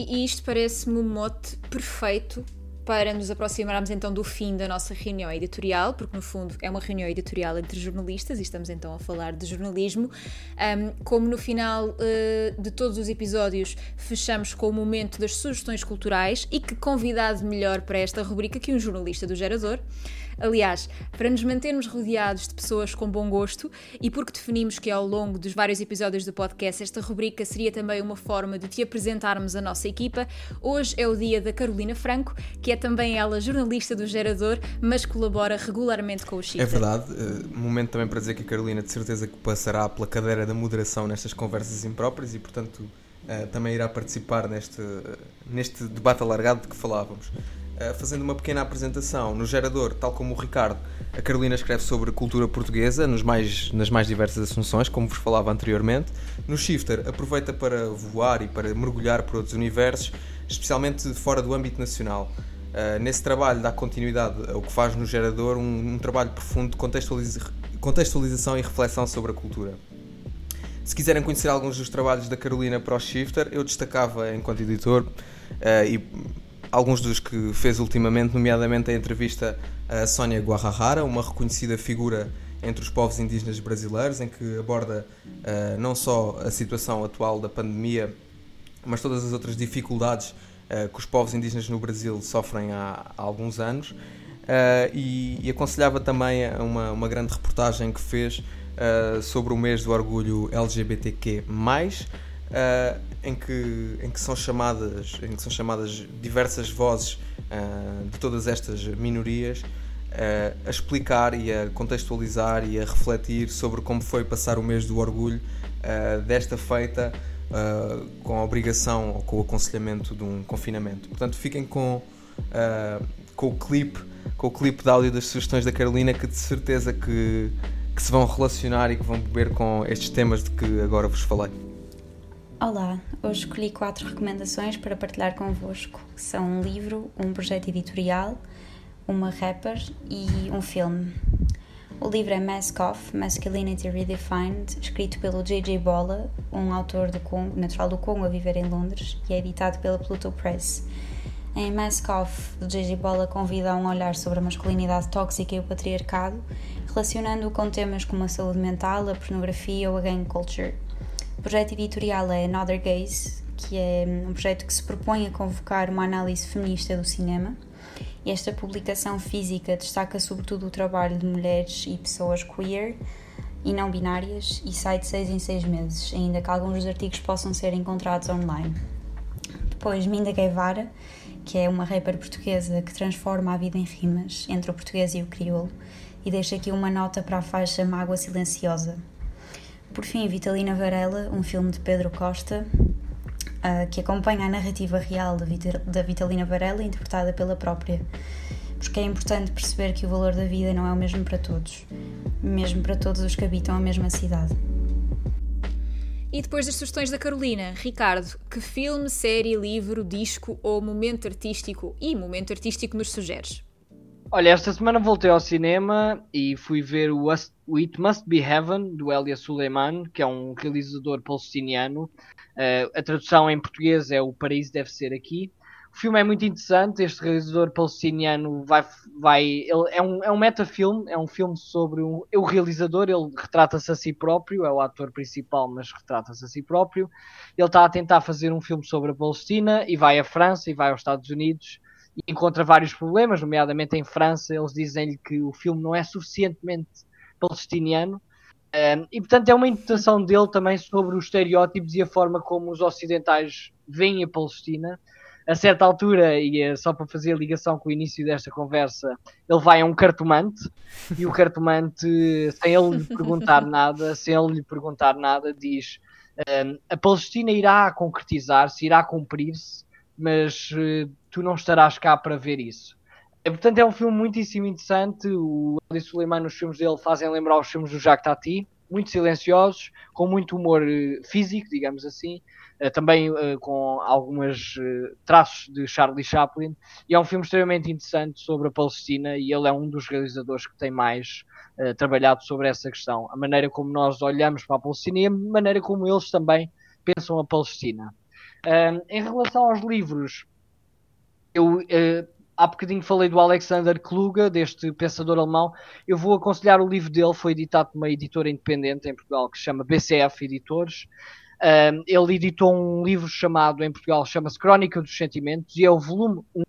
E, isto parece-me um mote perfeito para nos aproximarmos então do fim da nossa reunião editorial, porque no fundo é uma reunião editorial entre jornalistas e estamos então a falar de jornalismo. Um, como no final uh, de todos os episódios fechamos com o momento das sugestões culturais e que convidado melhor para esta rubrica que um jornalista do Gerador. Aliás, para nos mantermos rodeados de pessoas com bom gosto e porque definimos que ao longo dos vários episódios do podcast esta rubrica seria também uma forma de te apresentarmos a nossa equipa, hoje é o dia da Carolina Franco, que é também ela jornalista do Gerador, mas colabora regularmente com o Chifre. É verdade, uh, momento também para dizer que a Carolina de certeza que passará pela cadeira da moderação nestas conversas impróprias e portanto uh, também irá participar neste, uh, neste debate alargado de que falávamos. Eh, fazendo uma pequena apresentação. No gerador, tal como o Ricardo, a Carolina escreve sobre cultura portuguesa nos mais, nas mais diversas assunções, como vos falava anteriormente. No Shifter, aproveita para voar e para mergulhar por outros universos, especialmente fora do âmbito nacional. Uh, nesse trabalho dá continuidade ao que faz no gerador um, um trabalho profundo de contextualiza contextualização e reflexão sobre a cultura. Se quiserem conhecer alguns dos trabalhos da Carolina para o Shifter, eu destacava enquanto editor uh, e alguns dos que fez ultimamente, nomeadamente a entrevista a Sónia Guarrahara, uma reconhecida figura entre os povos indígenas brasileiros, em que aborda uh, não só a situação atual da pandemia, mas todas as outras dificuldades uh, que os povos indígenas no Brasil sofrem há, há alguns anos. Uh, e, e, aconselhava também uma, uma grande reportagem que fez sobre o mês do orgulho LGBTQ+, uh, em, que, em, que são chamadas, em que são chamadas diversas vozes uh, de todas estas minorias uh, a explicar e a contextualizar e a refletir sobre como foi passar o mês do orgulho desta feita com a obrigação ou com o aconselhamento de um confinamento. Portanto, fiquem com, com o clipe com o clipe de áudio das sugestões da Carolina que de certeza que, que se vão relacionar e que vão beber com estes temas de que agora vos falei. Olá, hoje escolhi quatro recomendações para partilhar convosco. São um livro, um projeto editorial, uma rapper e um filme. O livro é Mask Off, Masculinity Redefined, escrito pelo J.J. Bola, um autor do Congo, natural do Congo a viver em Londres, e é editado pela Pluto Press. Em Mask Off, J.J. Bola convida a um olhar sobre a masculinidade tóxica e o patriarcado, relacionando-o com temas como a saúde mental, a pornografia ou a gang culture. O projeto editorial é Another Gaze, que é um projeto que se propõe a convocar uma análise feminista do cinema. Esta publicação física destaca sobretudo o trabalho de mulheres e pessoas queer e não binárias e sai de 6 em 6 meses, ainda que alguns dos artigos possam ser encontrados online. Depois, Minda Guevara, que é uma rapper portuguesa que transforma a vida em rimas entre o português e o crioulo, e deixa aqui uma nota para a faixa Mágoa Silenciosa, por fim, Vitalina Varela, um filme de Pedro Costa, uh, que acompanha a narrativa real da Vitalina Varela, interpretada pela própria. Porque é importante perceber que o valor da vida não é o mesmo para todos, mesmo para todos os que habitam a mesma cidade. E depois das sugestões da Carolina, Ricardo, que filme, série, livro, disco ou momento artístico e momento artístico nos sugeres? Olha, esta semana voltei ao cinema e fui ver o, It Must Be Heaven, do Elia Suleiman, que é um realizador palestiniano. Uh, a tradução em português é O Paraíso Deve Ser Aqui. O filme é muito interessante. Este realizador palestiniano vai. vai ele é um, é um metafilme, é um filme sobre um, o realizador. Ele retrata-se a si próprio, é o ator principal, mas retrata-se a si próprio. Ele está a tentar fazer um filme sobre a Palestina e vai à França e vai aos Estados Unidos encontra vários problemas, nomeadamente em França. Eles dizem-lhe que o filme não é suficientemente palestiniano. Um, e portanto é uma interpretação dele também sobre os estereótipos e a forma como os ocidentais veem a Palestina a certa altura, e é só para fazer a ligação com o início desta conversa, ele vai a um cartomante e o cartomante, sem ele lhe perguntar nada, sem ele lhe perguntar nada, diz um, a Palestina irá concretizar-se, irá cumprir-se, mas uh, tu não estarás cá para ver isso. E, portanto, é um filme muitíssimo interessante. O Ali Suleiman, nos filmes dele, fazem lembrar os filmes do Jacques Tati, muito silenciosos, com muito humor uh, físico, digamos assim, eh, também com alguns traços de Charlie Chaplin, e é um filme extremamente interessante sobre a Palestina, e ele é um dos realizadores que tem mais trabalhado sobre essa questão, a maneira como nós olhamos para a Palestina e a maneira como eles também pensam a Palestina. Em relação aos livros, eu há bocadinho falei do Alexander Kluge, deste pensador alemão. Eu vou aconselhar o livro dele, foi editado por uma editora independente em Portugal que se chama BCF Editores. Ele editou um livro chamado, em Portugal, chama-se Crónica dos Sentimentos, e é o volume 1, vai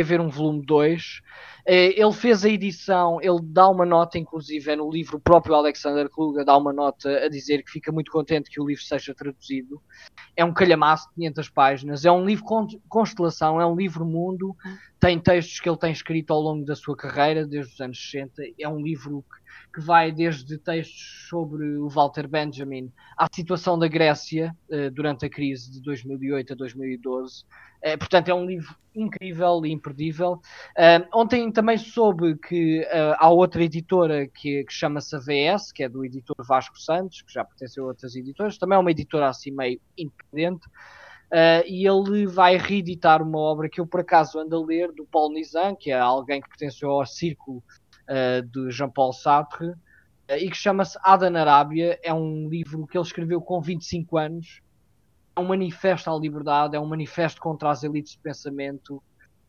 haver um volume 2. Eh, ele fez a edição, ele dá uma nota, inclusive é no livro, o próprio Alexander Kluge dá uma nota a dizer que fica muito contente que o livro seja traduzido. É um calhamaço de 500 páginas, é um livro constelação, é um livro mundo, tem textos que ele tem escrito ao longo da sua carreira, desde os anos 60, é um livro que que vai desde textos sobre o Walter Benjamin à situação da Grécia uh, durante a crise de 2008 a 2012. Uh, eh, portanto, é um livro incrível e imperdível. Uh, ontem também soube que há outra editora que, que chama-se AVS, que é do editor Vasco Santos, que já pertenceu a outras editoras, também é uma editora assim meio independente. Uh, e ele vai reeditar uma obra que eu por acaso ando a ler, do Paul Nizam, que é alguém que pertenceu ao círculo uh, de Jean-Paul Sartre, uh, e que chama-se Ada na Arábia. É um livro que ele escreveu com 25 anos. É um manifesto à liberdade, é um manifesto contra as elites de pensamento,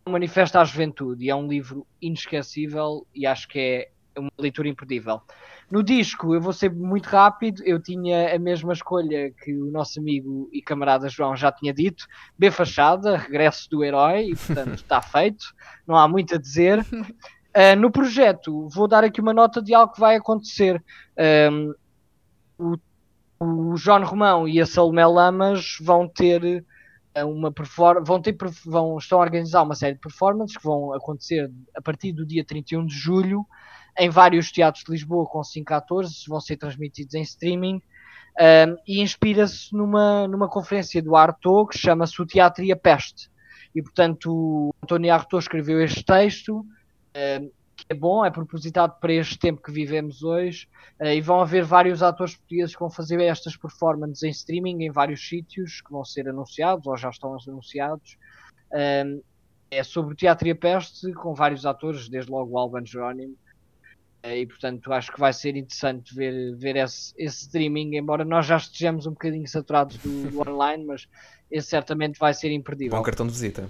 é um manifesto à juventude. E é um livro inesquecível e acho que é uma leitura imperdível. No disco, eu vou ser muito rápido, eu tinha a mesma escolha que o nosso amigo e camarada João já tinha dito, B Fachada, regresso do herói, e portanto está feito, não há muito a dizer. Uh, no projeto, vou dar aqui uma nota de algo que vai acontecer. Um, o, o João Romão e a Salomé Lamas vão ter ah, uma performance, vão ter, vão, estão a organizar uma série de performances que vão acontecer a partir do dia 31 de julho em vários teatros de Lisboa com 5 atores, vão ser transmitidos em streaming um, e inspira-se numa, numa conferência do Artaud que chama-se O Teatro e a Peste. E portanto, o António Artaud escreveu este texto que é bom, é propositado para este tempo que vivemos hoje, uh, e vão haver vários atores portugueses que vão fazer estas performances em streaming em vários sítios que vão ser anunciados ou já estão anunciados. é sobre o Teatro e a Peste, com vários atores, desde logo o Alban Jerónimo, uh, e portanto acho que vai ser interessante ver, ver esse, esse streaming, embora nós já estejamos um bocadinho saturados do, do online, mas esse certamente vai ser imperdível. Bom cartão de visita.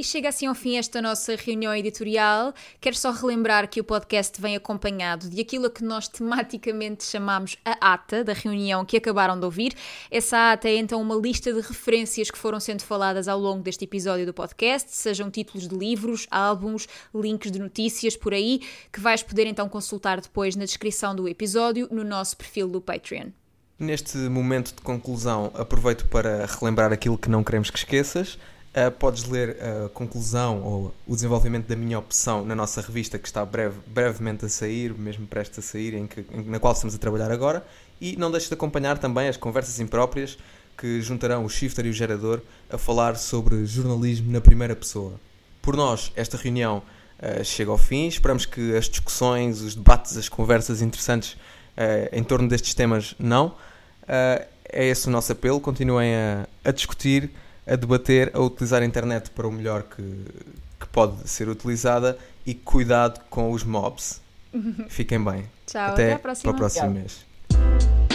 E chega assim ao fim esta nossa reunião editorial. Quero só relembrar que o podcast vem acompanhado de aquilo que nós tematicamente chamamos a ata da reunião que acabaram de ouvir. Essa ata é então uma lista de referências que foram sendo faladas ao longo deste episódio do podcast, sejam títulos de livros, álbuns, links de notícias por aí, que vais poder então consultar depois na descrição do episódio no nosso perfil do Patreon. Neste momento de conclusão, aproveito para relembrar aquilo que não queremos que esqueças. Uh, podes ler a conclusão ou o desenvolvimento da minha opção na nossa revista que está breve, brevemente a sair, mesmo prestes a sair, em que, em, na qual estamos a trabalhar agora. E não deixes de acompanhar também as conversas impróprias que juntarão o Shifter e o Gerador a falar sobre jornalismo na primeira pessoa. Por nós, esta reunião uh, chega ao fim. Esperamos que as discussões, os debates, as conversas interessantes uh, em torno destes temas não. é esse o nosso apelo. Continuem a, a discutir a debater, a utilizar a internet para o melhor que, que pode ser utilizada e cuidado com os mobs. Fiquem bem. Tchau, até, até próxima. para o próximo Obrigado. mês.